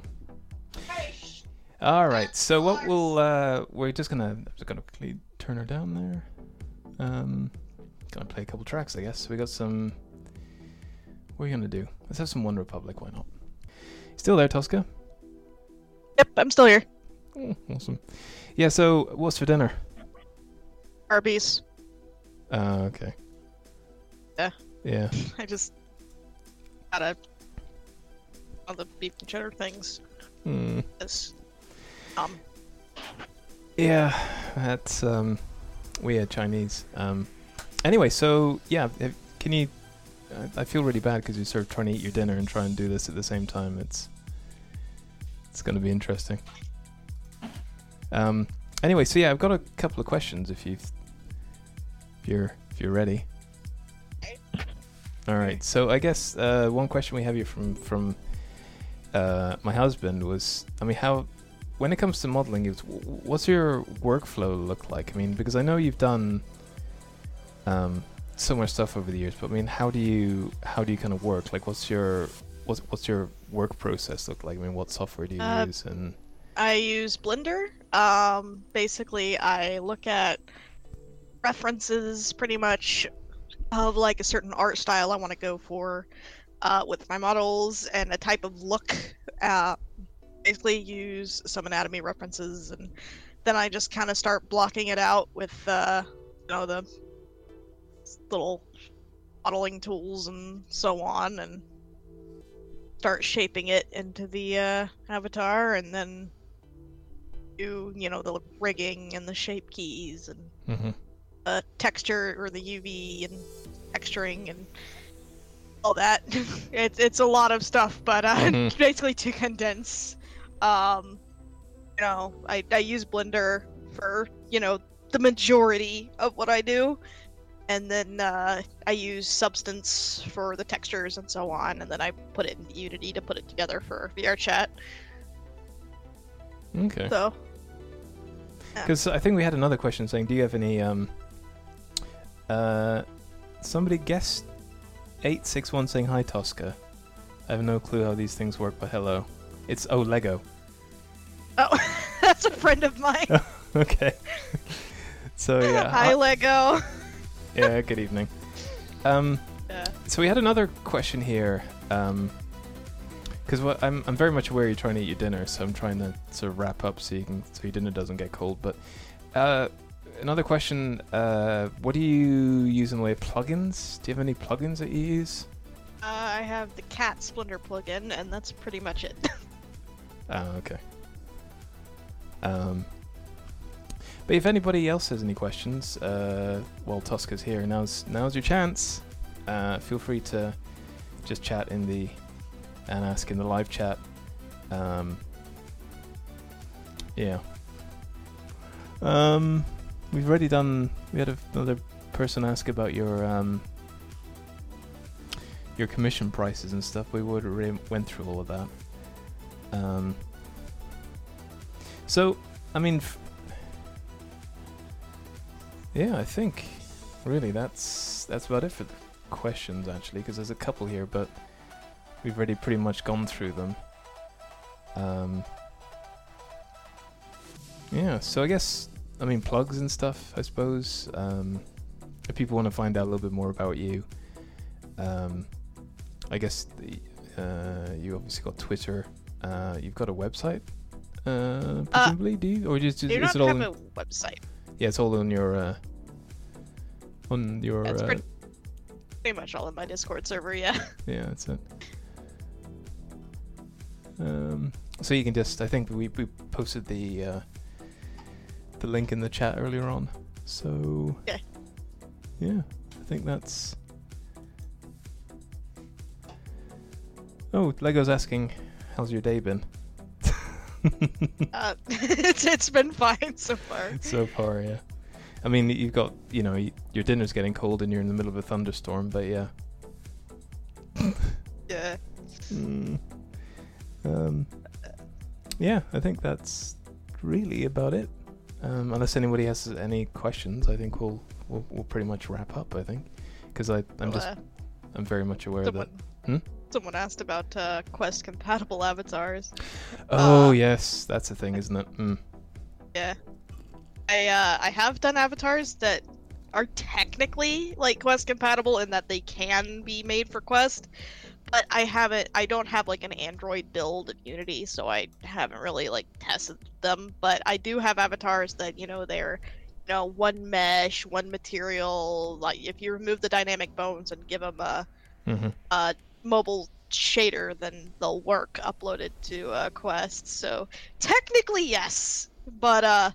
Speaker 1: All right. So what we'll uh, we're just gonna just gonna quickly turn her down there. Um, gonna play a couple tracks, I guess. We got some. What are you gonna do? Let's have some OneRepublic. Why not? Still there, Tosca?
Speaker 2: Yep, I'm still here.
Speaker 1: Oh, awesome. Yeah. So what's for dinner?
Speaker 2: Arby's.
Speaker 1: Uh, okay.
Speaker 2: Yeah.
Speaker 1: Yeah. *laughs*
Speaker 2: I just got a all the beef and cheddar things.
Speaker 1: Hmm.
Speaker 2: Um,
Speaker 1: Yeah, that's um, we had Chinese. Um, anyway, so yeah, if, can you? I, I feel really bad because you're sort of trying to eat your dinner and try and do this at the same time. It's it's going to be interesting. Um, anyway, so yeah, I've got a couple of questions if you if you're if you're ready. All right. So I guess uh, one question we have here from from uh, my husband was, I mean, how when it comes to modeling, what's your workflow look like? I mean, because I know you've done um, so much stuff over the years, but I mean, how do you how do you kind of work? Like, what's your what's what's your work process look like? I mean, what software do you
Speaker 2: Uh,
Speaker 1: use? And
Speaker 2: I use Blender. Um, basically, I look at references pretty much of like a certain art style I want to go for uh, with my models and a type of look. Uh, basically, use some anatomy references, and then I just kind of start blocking it out with uh, you know the little modeling tools and so on, and start shaping it into the uh, avatar, and then do you know the rigging and the shape keys and
Speaker 1: hmm
Speaker 2: the texture or the UV and texturing and all that. *laughs* it's it's a lot of stuff, but uh, *laughs*
Speaker 1: Mhm.
Speaker 2: basically to condense, um, you know, I I use Blender for you know the majority of what I do, and then uh, I use Substance for the textures and so on, and then I put it in Unity to put it together for VRChat.
Speaker 1: okay.
Speaker 2: So
Speaker 1: Because I think we had another question saying, do you have any um uh somebody guessed eight six one saying hi Tosca. I have no clue how these things work, but hello. It's oh Lego.
Speaker 2: oh, *laughs* that's a friend of mine. *laughs*
Speaker 1: okay. *laughs* so yeah.
Speaker 2: Hi
Speaker 1: hi-
Speaker 2: Lego.
Speaker 1: Yeah. Good evening. Um.
Speaker 2: Yeah.
Speaker 1: So we had another question here. Um. Because what I'm I'm very much aware you're trying to eat your dinner, so I'm trying to sort of wrap up so you can so your dinner doesn't get cold. But uh, another question: uh, What do you use in the way of plugins? Do you have any plugins that you use?
Speaker 2: I have the Cats Blender plugin, and that's pretty much it.
Speaker 1: Oh, *laughs* okay. Um, but if anybody else has any questions, uh, while Tosca's here, now's now's your chance. Uh, feel free to just chat in the and ask in the live chat. Um, yeah. Um, we've already done. We had another person ask about your um, your commission prices and stuff. We would already went through all of that. Um, so, I mean, f- yeah, I think really that's that's about it for the questions actually, because there's a couple here, but we've already pretty much gone through them. Um, yeah, so I guess I mean plugs and stuff. I suppose um, if people want to find out a little bit more about you, um, I guess the, uh, you obviously got Twitter. Uh, you've got a website, uh, presumably, do you? Or just, just
Speaker 2: do
Speaker 1: is
Speaker 2: not
Speaker 1: it all?
Speaker 2: have
Speaker 1: in-
Speaker 2: a website.
Speaker 1: Yeah, it's all on your uh, on your
Speaker 2: That's
Speaker 1: uh,
Speaker 2: pretty, pretty much all in my Discord server, yeah. *laughs*
Speaker 1: yeah, that's it. Um, so you can just I think we we posted the uh, the link in the chat earlier on. So
Speaker 2: Yeah.
Speaker 1: yeah, I think that's. Oh, Lego's asking, "How's your day been?" *laughs*
Speaker 2: Uh, *laughs* it's it's been fine so far.
Speaker 1: so far, yeah. I mean, you've got you know your dinner's getting cold and you're in the middle of a thunderstorm, but yeah. *laughs*
Speaker 2: Yeah.
Speaker 1: Mm. Um, yeah, I think that's really about it. Um, unless anybody has any questions, I think we'll we'll, we'll pretty much wrap up. I think because I I'm just
Speaker 2: uh,
Speaker 1: I'm very much aware that. Hmm?
Speaker 2: Someone asked about uh, Quest compatible avatars.
Speaker 1: Oh
Speaker 2: uh,
Speaker 1: yes, that's the thing, isn't it? Mm.
Speaker 2: Yeah. I uh I have done avatars that are technically like Quest compatible in that they can be made for Quest, but I haven't I don't have like an Android build in Unity, so I haven't really like tested them, but I do have avatars that, you know, they're you know, one mesh, one material, like if you remove the dynamic bones and give them a
Speaker 1: hmm
Speaker 2: mobile shader, then they'll work uploaded to uh, Quest. So technically, yes, but uh,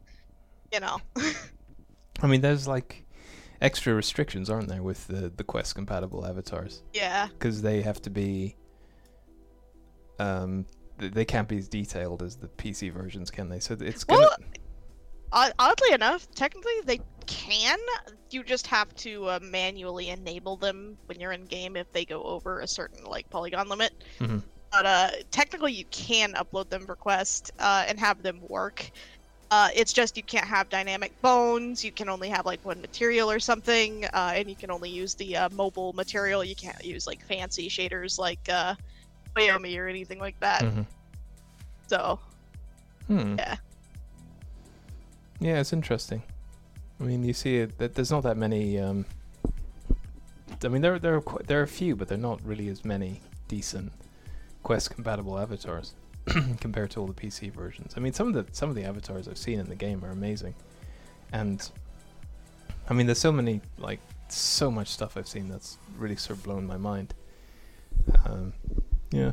Speaker 2: you know, *laughs*
Speaker 1: I mean, there's like extra restrictions, aren't there, with the the Quest compatible avatars?
Speaker 2: yeah,
Speaker 1: because they have to be um they can't be as detailed as the PC versions, can they? So it's gonna
Speaker 2: Well, o- oddly enough, technically they can. You just have to uh, manually enable them when you're in game if they go over a certain like polygon limit.
Speaker 1: Mhm.
Speaker 2: But uh, technically, you can upload them for Quest uh, and have them work. Uh, it's just you can't have dynamic bones. You can only have like one material or something, uh, and you can only use the uh, mobile material. You can't use like fancy shaders like uh, Poiyomi or anything like that.
Speaker 1: Mhm.
Speaker 2: So
Speaker 1: Hmm.
Speaker 2: Yeah.
Speaker 1: Yeah, it's interesting. I mean, you see that there's not that many. Um, I mean, there there are qu- there are a few, but they're not really as many decent Quest compatible avatars *clears throat* compared to all the PC versions. I mean, some of the some of the avatars I've seen in the game are amazing, and I mean, there's so many like so much stuff I've seen that's really sort of blown my mind. Um, yeah,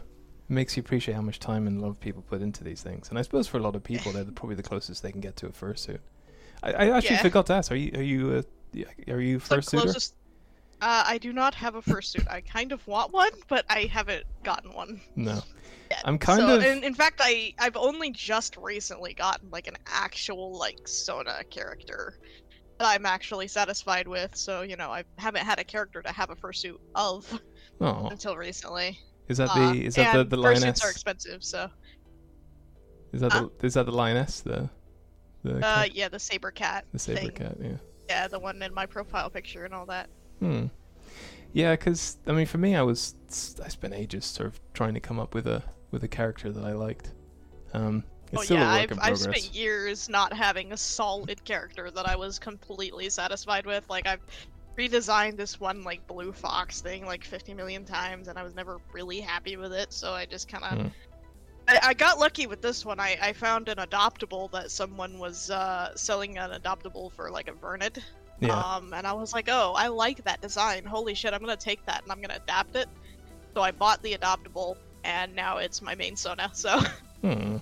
Speaker 1: makes you appreciate how much time and love people put into these things. And I suppose for a lot of people, they're the- probably the closest they can get to a fursuit. I, I actually
Speaker 2: Yeah.
Speaker 1: forgot to ask: Are you are you uh, are you
Speaker 2: the
Speaker 1: fursuiter?
Speaker 2: closest. Uh, I do not have a fursuit. I kind of want one, but I haven't gotten one
Speaker 1: No, *laughs*
Speaker 2: yet.
Speaker 1: I'm kind
Speaker 2: so,
Speaker 1: of-
Speaker 2: In, in fact, I I've only just recently gotten like an actual like Sona character that I'm actually satisfied with. So you know, I haven't had a character to have a fursuit of
Speaker 1: oh,
Speaker 2: until recently.
Speaker 1: Is that
Speaker 2: Uh,
Speaker 1: the is that the the
Speaker 2: fursuits
Speaker 1: lioness?
Speaker 2: are expensive, so
Speaker 1: Is that the is that the lioness? The the
Speaker 2: uh,
Speaker 1: cat-
Speaker 2: yeah, the saber cat.
Speaker 1: the saber
Speaker 2: thing.
Speaker 1: cat? Yeah.
Speaker 2: Yeah, the one in my profile picture and all that.
Speaker 1: Hmm. Yeah, because I mean, for me, I was I spent ages sort of trying to come up with a with a character that I liked. Um, it's
Speaker 2: oh
Speaker 1: still
Speaker 2: yeah,
Speaker 1: a work
Speaker 2: I've,
Speaker 1: in
Speaker 2: I've spent years not having a solid character that I was completely satisfied with. Like I've redesigned this one like blue fox thing like 50 million times, and I was never really happy with it. So I just kind of
Speaker 1: Hmm.
Speaker 2: I, I got lucky with this one. I, I found an adoptable that someone was uh, selling an adoptable for like a Vernid.
Speaker 1: Yeah.
Speaker 2: Um, and I was like, oh, I like that design. Holy shit, I'm gonna take that and I'm gonna adapt it. So I bought the adoptable, and now it's my main Sona. *laughs* So
Speaker 1: Hmm.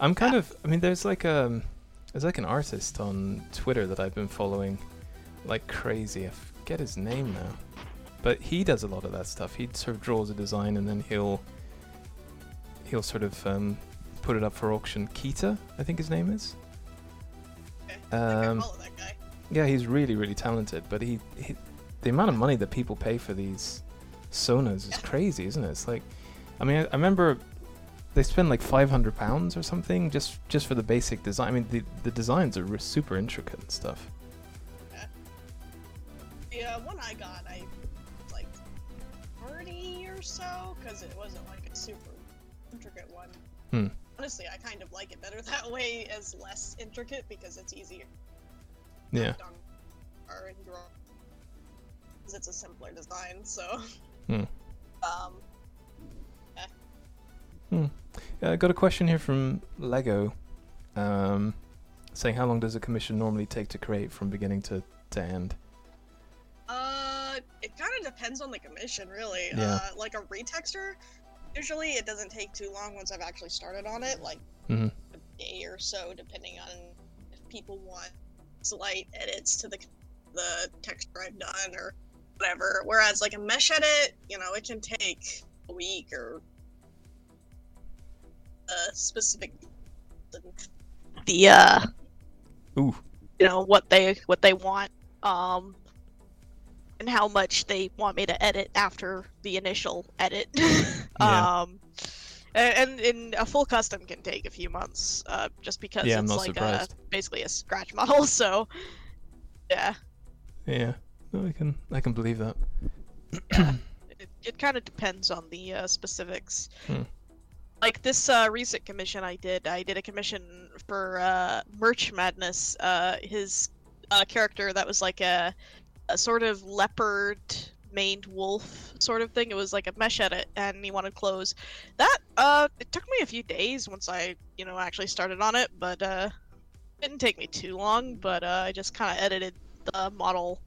Speaker 1: I'm kind of. I mean, there's like a there's like an artist on Twitter that I've been following like crazy. I forget his name now, but he does a lot of that stuff. He sort of draws a design and then he'll he'll sort of um, put it up for auction. Kita, I think his name is.
Speaker 2: Okay, I think I
Speaker 1: Um,
Speaker 2: follow that guy.
Speaker 1: Yeah, he's really really talented, but he, he the amount of money that people pay for these sonas is crazy, isn't it? It's like, I mean, I, I remember they spend like 500 pounds or something just just for the basic design. I mean, the the designs are re- super intricate and stuff.
Speaker 2: The uh, one I got, I like 30 or so, because it wasn't like a super intricate one.
Speaker 1: Hmm.
Speaker 2: Honestly, I kind of like it better *laughs* that way as less intricate because it's easier.
Speaker 1: Yeah.
Speaker 2: or in draw because it's a simpler design. So,
Speaker 1: Hmm. *laughs*
Speaker 2: um,
Speaker 1: Uh, I got a question here from Lego, um, saying how long does a commission normally take to create from beginning to, to end?
Speaker 2: It kind of depends on the commission, really.
Speaker 1: Yeah.
Speaker 2: Uh, like a retexture, usually it doesn't take too long once I've actually started on it, like
Speaker 1: hmm
Speaker 2: a day or so, depending on if people want slight edits to the the texture I've done or whatever. Whereas like a mesh edit, you know, it can take a week or a specific the uh
Speaker 1: Ooh.
Speaker 2: you know what they what they want um and how much they want me to edit after the initial edit *laughs*
Speaker 1: Yeah.
Speaker 2: um and, and a full custom can take a few months uh just because
Speaker 1: Yeah,
Speaker 2: it's like a, basically a scratch model *laughs* so yeah
Speaker 1: Yeah, no, I can I can believe that.
Speaker 2: it, it kind of depends on the uh, specifics.
Speaker 1: Hmm.
Speaker 2: Like this uh, recent commission I did, I did a commission for uh, Merch Madness. Uh, his uh, character that was like a, a sort of leopard maned wolf sort of thing. It was like a mesh edit, and he wanted clothes. That uh, it took me a few days once I, you know, actually started on it, but uh, it didn't take me too long. But uh, I just kind of edited the model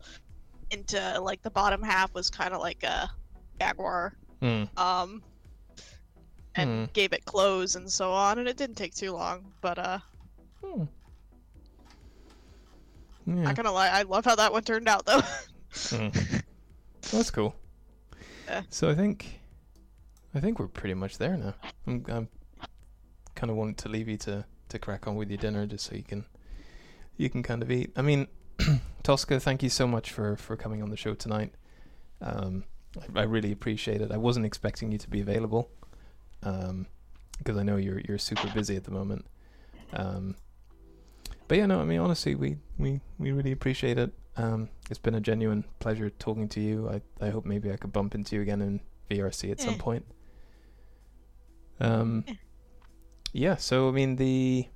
Speaker 2: into like the bottom half was kind of like a jaguar
Speaker 1: Hmm.
Speaker 2: um and
Speaker 1: Hmm.
Speaker 2: gave it clothes and so on and it didn't take too long but uh
Speaker 1: Hmm.
Speaker 2: I
Speaker 1: Yeah.
Speaker 2: kind of like i love how that one turned out though *laughs*
Speaker 1: Hmm. That's cool.
Speaker 2: Yeah.
Speaker 1: So I think I think we're pretty much there now. I'm, I'm kind of wanting to leave you to to crack on with your dinner just so you can you can kind of eat. I mean, *clears throat* Tosca, thank you so much for for coming on the show tonight. Um, I, I really appreciate it. I wasn't expecting you to be available, um, because I know you're you're super busy at the moment. Um, but yeah, no, I mean honestly, we we we really appreciate it. Um, it's been a genuine pleasure talking to you. I I hope maybe I could bump into you again in VRC at some
Speaker 2: Yeah.
Speaker 1: point. Um,
Speaker 2: Yeah.
Speaker 1: yeah. So I mean the.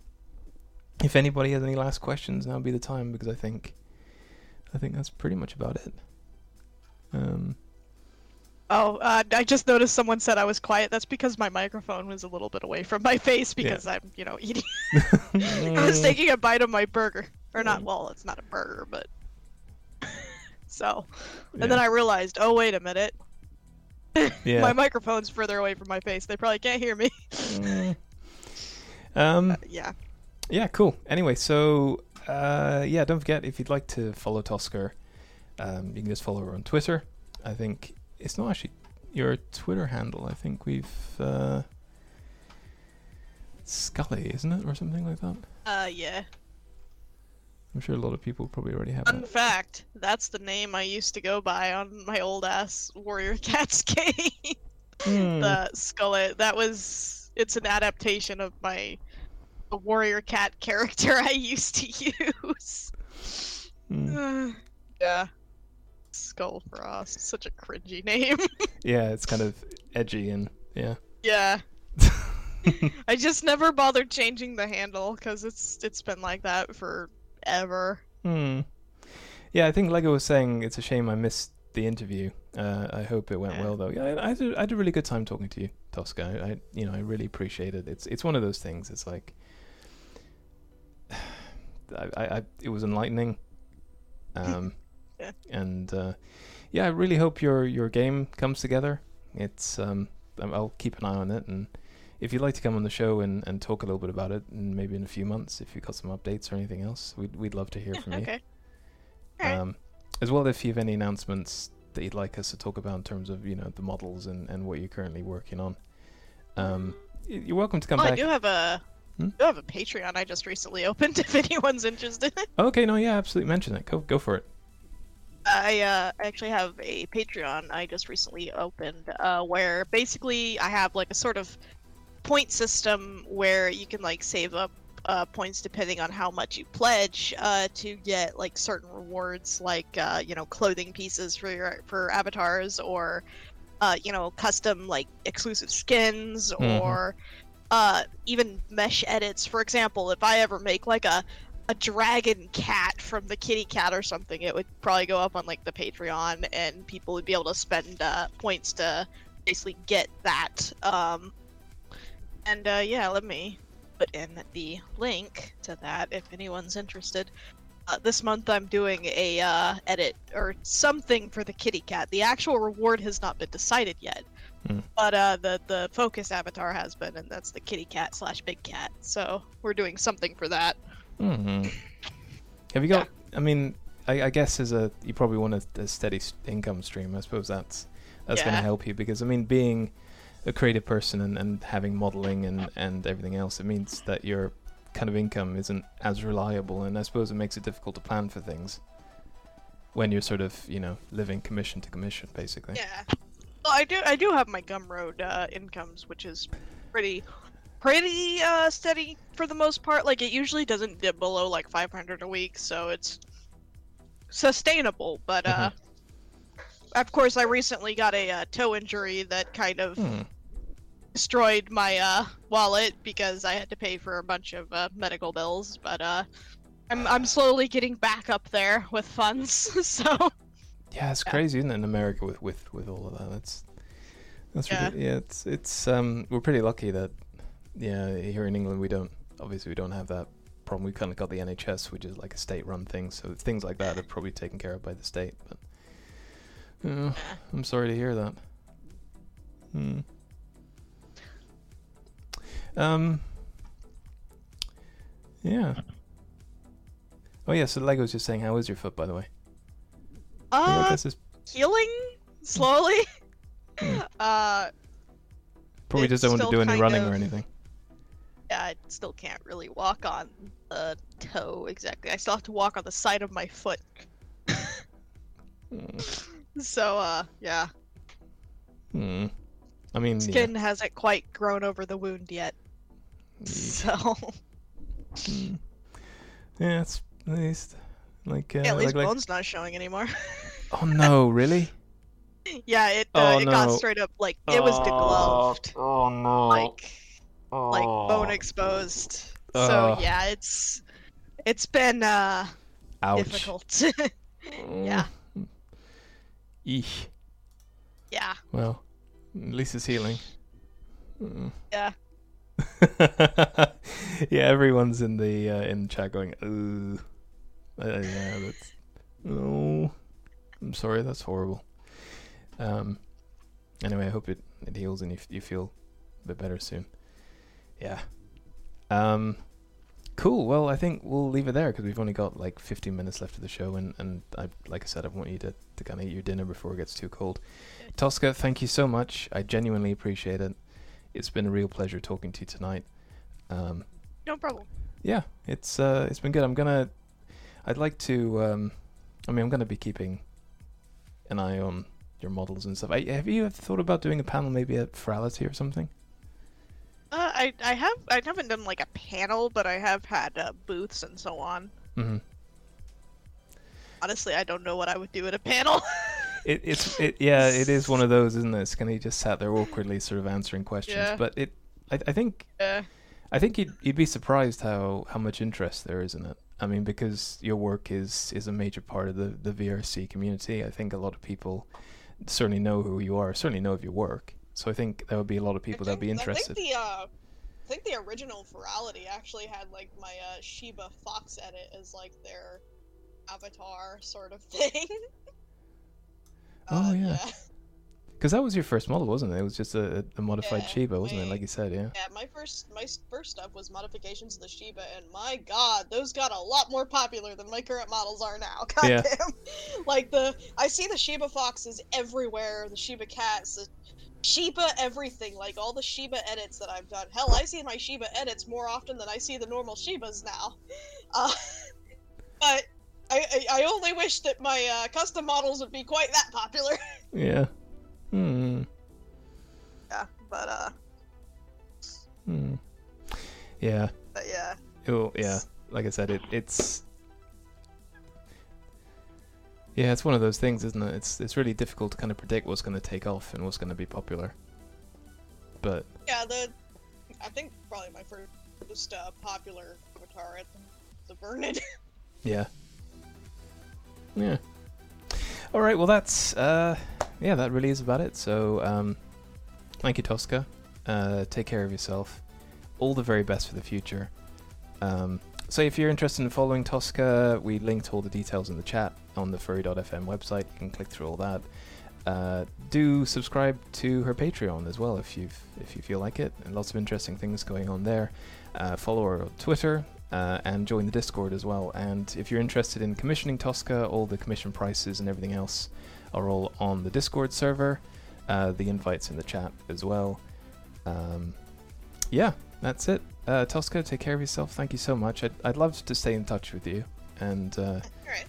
Speaker 1: If anybody has any last questions, now would be the time because I think, I think that's pretty much about it. Um,
Speaker 2: oh uh, i just noticed someone said i was quiet that's because my microphone was a little bit away from my face
Speaker 1: Yeah.
Speaker 2: because i'm you know eating *laughs* i was taking a bite of my burger or not well it's not a burger but *laughs* so and then
Speaker 1: Yeah.
Speaker 2: i realized oh wait a minute *laughs*
Speaker 1: yeah.
Speaker 2: my microphone's further away from my face they probably can't hear me
Speaker 1: Mm. um,
Speaker 2: Uh, yeah
Speaker 1: Yeah, cool. Anyway, so uh, yeah, don't forget if you'd like to follow Tosca, um, you can just follow her on Twitter. I think it's not actually your Twitter handle. I think we've uh, Scully, isn't it, or something like that?
Speaker 2: uh yeah
Speaker 1: I'm sure a lot of people probably already have
Speaker 2: Fun
Speaker 1: that.
Speaker 2: fact, that's the name I used to go by on my old ass Warrior *laughs* Cats game.
Speaker 1: Hmm.
Speaker 2: the Skullet. That was it's an adaptation of my the Warrior Cat character *laughs* I used to *laughs* use.
Speaker 1: Hmm. *sighs*
Speaker 2: yeah. Skull Frost. Such a cringy *laughs* name.
Speaker 1: Yeah, it's kind of edgy and yeah.
Speaker 2: yeah. *laughs* I just never bothered changing the handle because it's it's been like that forever.
Speaker 1: Hmm. Yeah, I think Lego was saying it's a shame I missed the interview. Uh, I hope it went
Speaker 2: Yeah.
Speaker 1: well though. Yeah, I, I, had a, I had a really good time talking to you, Tosca. I, I, you know, I really appreciate it. It's it's one of those things. It's like, *sighs* I, I, I it was enlightening. *laughs* Um. And uh, yeah, I really hope your your game comes together. It's um, I'll keep an eye on it, and if you'd like to come on the show and, and talk a little bit about it, and maybe in a few months, if you've got some updates or anything else, we'd we'd love to hear from you.
Speaker 2: okay. Alright.
Speaker 1: Um, as well, if you have any announcements that you'd like us to talk about in terms of you know the models and, and what you're currently working on, um, you're welcome to come
Speaker 2: Oh, I
Speaker 1: back.
Speaker 2: do have a
Speaker 1: Hmm?
Speaker 2: I do have a Patreon I just recently *laughs* opened if anyone's interested.
Speaker 1: Okay, no, yeah, absolutely. Mention it. Go go for it.
Speaker 2: I uh, actually have a Patreon I just recently opened uh, where basically I have like a sort of point system where you can like save up uh, points depending on how much you pledge uh, to get like certain rewards like uh, you know clothing pieces for your for avatars or uh, you know custom like exclusive skins
Speaker 1: Mhm.
Speaker 2: or uh, even mesh edits. For example, if I ever make like a a dragon cat from the kitty cat or something, it would probably go up on like the Patreon, and people would be able to spend uh, points to basically get that. Um, and uh, yeah, let me put in the link to that if anyone's interested. Uh, this month I'm doing a uh, edit or something for the kitty cat. The actual reward has not been decided yet,
Speaker 1: Hmm.
Speaker 2: but uh, the the focus avatar has been, and that's the kitty cat slash big cat. So we're doing something for that.
Speaker 1: Hmm Have you got? I mean, I, I guess as a you probably want a, a steady income stream. I suppose that's that's going to help you because I mean, being a creative person and, and having modeling and and everything else, it means that your kind of income isn't as reliable, and I suppose it makes it difficult to plan for things when you're sort of you know living commission to commission, basically.
Speaker 2: Yeah. Well, I do I do have my Gumroad uh, incomes, which is pretty pretty uh, steady for the most part. Like it usually doesn't dip below like 500 a week, so it's sustainable. But uh, of course, I recently got a uh, toe injury that kind of
Speaker 1: Hmm.
Speaker 2: destroyed my uh, wallet because I had to pay for a bunch of uh, medical bills. But uh, I'm I'm slowly getting back up there with funds. *laughs* so
Speaker 1: Yeah, it's
Speaker 2: Yeah.
Speaker 1: crazy, isn't it, in America with with with all of that? That's that's
Speaker 2: Yeah.
Speaker 1: yeah. yeah. It's it's um we're pretty lucky that yeah here in England we don't obviously we don't have that problem. We've kind of got the NHS, which is like a state-run thing, so things like that are probably taken care of by the state. But I'm sorry to hear that. Hmm. Um. Yeah. Oh yeah. So Lego's just saying, how is your foot, by the way?
Speaker 2: Uh,
Speaker 1: this is
Speaker 2: healing slowly.
Speaker 1: Hmm. *laughs*
Speaker 2: uh,
Speaker 1: Probably just don't want to do any running or anything.
Speaker 2: Yeah, I still can't really walk on the toe exactly. I still have to walk on the side of my foot.
Speaker 1: Mm.
Speaker 2: So, uh, yeah,
Speaker 1: Hmm. I mean, yeah.
Speaker 2: skin hasn't quite grown over the wound yet.
Speaker 1: Yeesh.
Speaker 2: So, *laughs*
Speaker 1: Hmm. Yeah, it's at least like. Uh,
Speaker 2: yeah, at least
Speaker 1: like, like-
Speaker 2: bone's not showing anymore. *laughs*
Speaker 1: Oh no! Really?
Speaker 2: yeah, it uh,
Speaker 1: Oh,
Speaker 2: it got straight up like it was degloved,
Speaker 1: Oh no!
Speaker 2: like like bone exposed. So yeah, it's it's been uh
Speaker 1: Ouch.
Speaker 2: difficult. *laughs* yeah,
Speaker 1: Mm. Eesh.
Speaker 2: yeah,
Speaker 1: Well, at least it's healing. Mm.
Speaker 2: yeah. *laughs*
Speaker 1: yeah, everyone's in the uh, in the chat going, "Ooh, uh, yeah, that's no." I'm sorry, that's horrible. Um. Anyway, I hope it, it heals and you, f- you feel a bit better soon. Yeah. Um. Cool. Well, I think we'll leave it there because we've only got like 15 minutes left of the show, and and I like I said, I want you to to kind of eat your dinner before it gets too cold. Tosca, thank you so much. I genuinely appreciate it. It's been a real pleasure talking to you tonight. Um,
Speaker 2: No problem.
Speaker 1: yeah, it's uh, it's been good. I'm gonna, I'd like to. Um, I mean, I'm gonna be keeping an eye on your models and stuff. I, have you ever thought about doing a panel, maybe at Furality or something?
Speaker 2: Uh, I I have I haven't done like a panel, but I have had uh, booths and so on.
Speaker 1: hmm
Speaker 2: Honestly, I don't know what I would do at a panel. *laughs*
Speaker 1: It, it's it, yeah, it is one of those, isn't it? It's kind just sat there awkwardly, sort of answering questions.
Speaker 2: Yeah.
Speaker 1: But it, I, I think
Speaker 2: uh,
Speaker 1: I think you'd, you'd be surprised how, how much interest there is in it. I mean, because your work is, is a major part of the, the VRC community. I think a lot of people certainly know who you are, certainly know of your work. So I think there would be a lot of people that'd be interested.
Speaker 2: I think the uh, I think the original Furality actually had like my uh, Shiba Fox edit as like their avatar sort of *laughs* thing.
Speaker 1: Oh,
Speaker 2: Uh,
Speaker 1: yeah. Because that was your first model, wasn't it? It was just a, a modified
Speaker 2: Yeah,
Speaker 1: Shiba, wasn't it? Like you said, yeah.
Speaker 2: Yeah, my first my first stuff was modifications of the Shiba, and my god, those got a lot more popular than my current models are now. *laughs* God
Speaker 1: Yeah.
Speaker 2: damn. Like the I see the Shiba foxes everywhere, the Shiba cats, the Shiba everything, like all the Shiba edits that I've done. Hell, I see my Shiba edits more often than I see the normal Shibas now. Uh, *laughs* but I, I I only wish that my uh, custom models would be quite that popular. *laughs*
Speaker 1: Yeah. Hmm.
Speaker 2: yeah, but uh,
Speaker 1: Hmm. Yeah.
Speaker 2: but yeah.
Speaker 1: It'll, yeah. Like I said, it it's. Yeah, it's one of those things, isn't it? It's it's really difficult to kind of predict what's going to take off and what's going to be popular. But
Speaker 2: Yeah, the I think probably my first uh, popular avatar at the, the Vernon. *laughs*
Speaker 1: Yeah. Yeah. All right. Well, that's uh, yeah. That really is about it. So, um, thank you, Tosca. Uh, take care of yourself. All the very best for the future. Um, so, if you're interested in following Tosca, we linked all the details in the chat on the furry.fm website. You can click through all that. Uh, do subscribe to her Patreon as well if you if you feel like it, and lots of interesting things going on there. Uh, follow her on Twitter uh, and join the Discord as well. And if you're interested in commissioning Tosca, all the commission prices and everything else are all on the Discord server. Uh, the invites in the chat as well. Um, yeah, that's it. Uh, Tosca, take care of yourself. Thank you so much. I'd, I'd love to stay in touch with you and uh,
Speaker 2: Alright.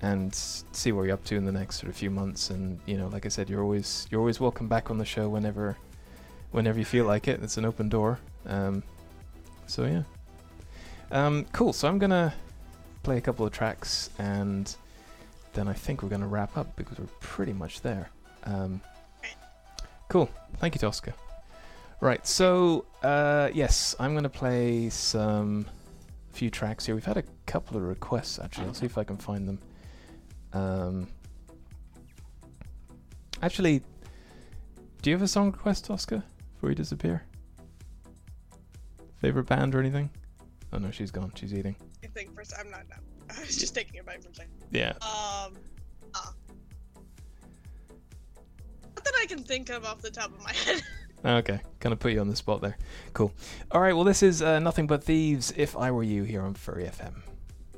Speaker 1: and see where you're up to in the next sort of few months. And you know, like I said, you're always you're always welcome back on the show whenever whenever you feel like it. It's an open door. Um, so yeah. Um, cool. So I'm gonna play a couple of tracks, and then I think we're gonna wrap up because we're pretty much there. Um, cool. Thank you, Tosca. Right. So uh, yes, I'm gonna play some few tracks here. We've had a couple of requests actually. I'll see if I can find them. Um, actually, do you have a song request, Tosca? before you disappear? Favorite band or anything? Oh no, she's gone. She's eating.
Speaker 2: I think first I'm not. No. *laughs* I was just taking a bite from something.
Speaker 1: Yeah.
Speaker 2: Um. Uh, not that I can think of off the top of my *laughs* head.
Speaker 1: Okay, kind of put you on the spot there. Cool. All right, well, this is uh, Nothing But Thieves, If I Were You, here on Furry FM.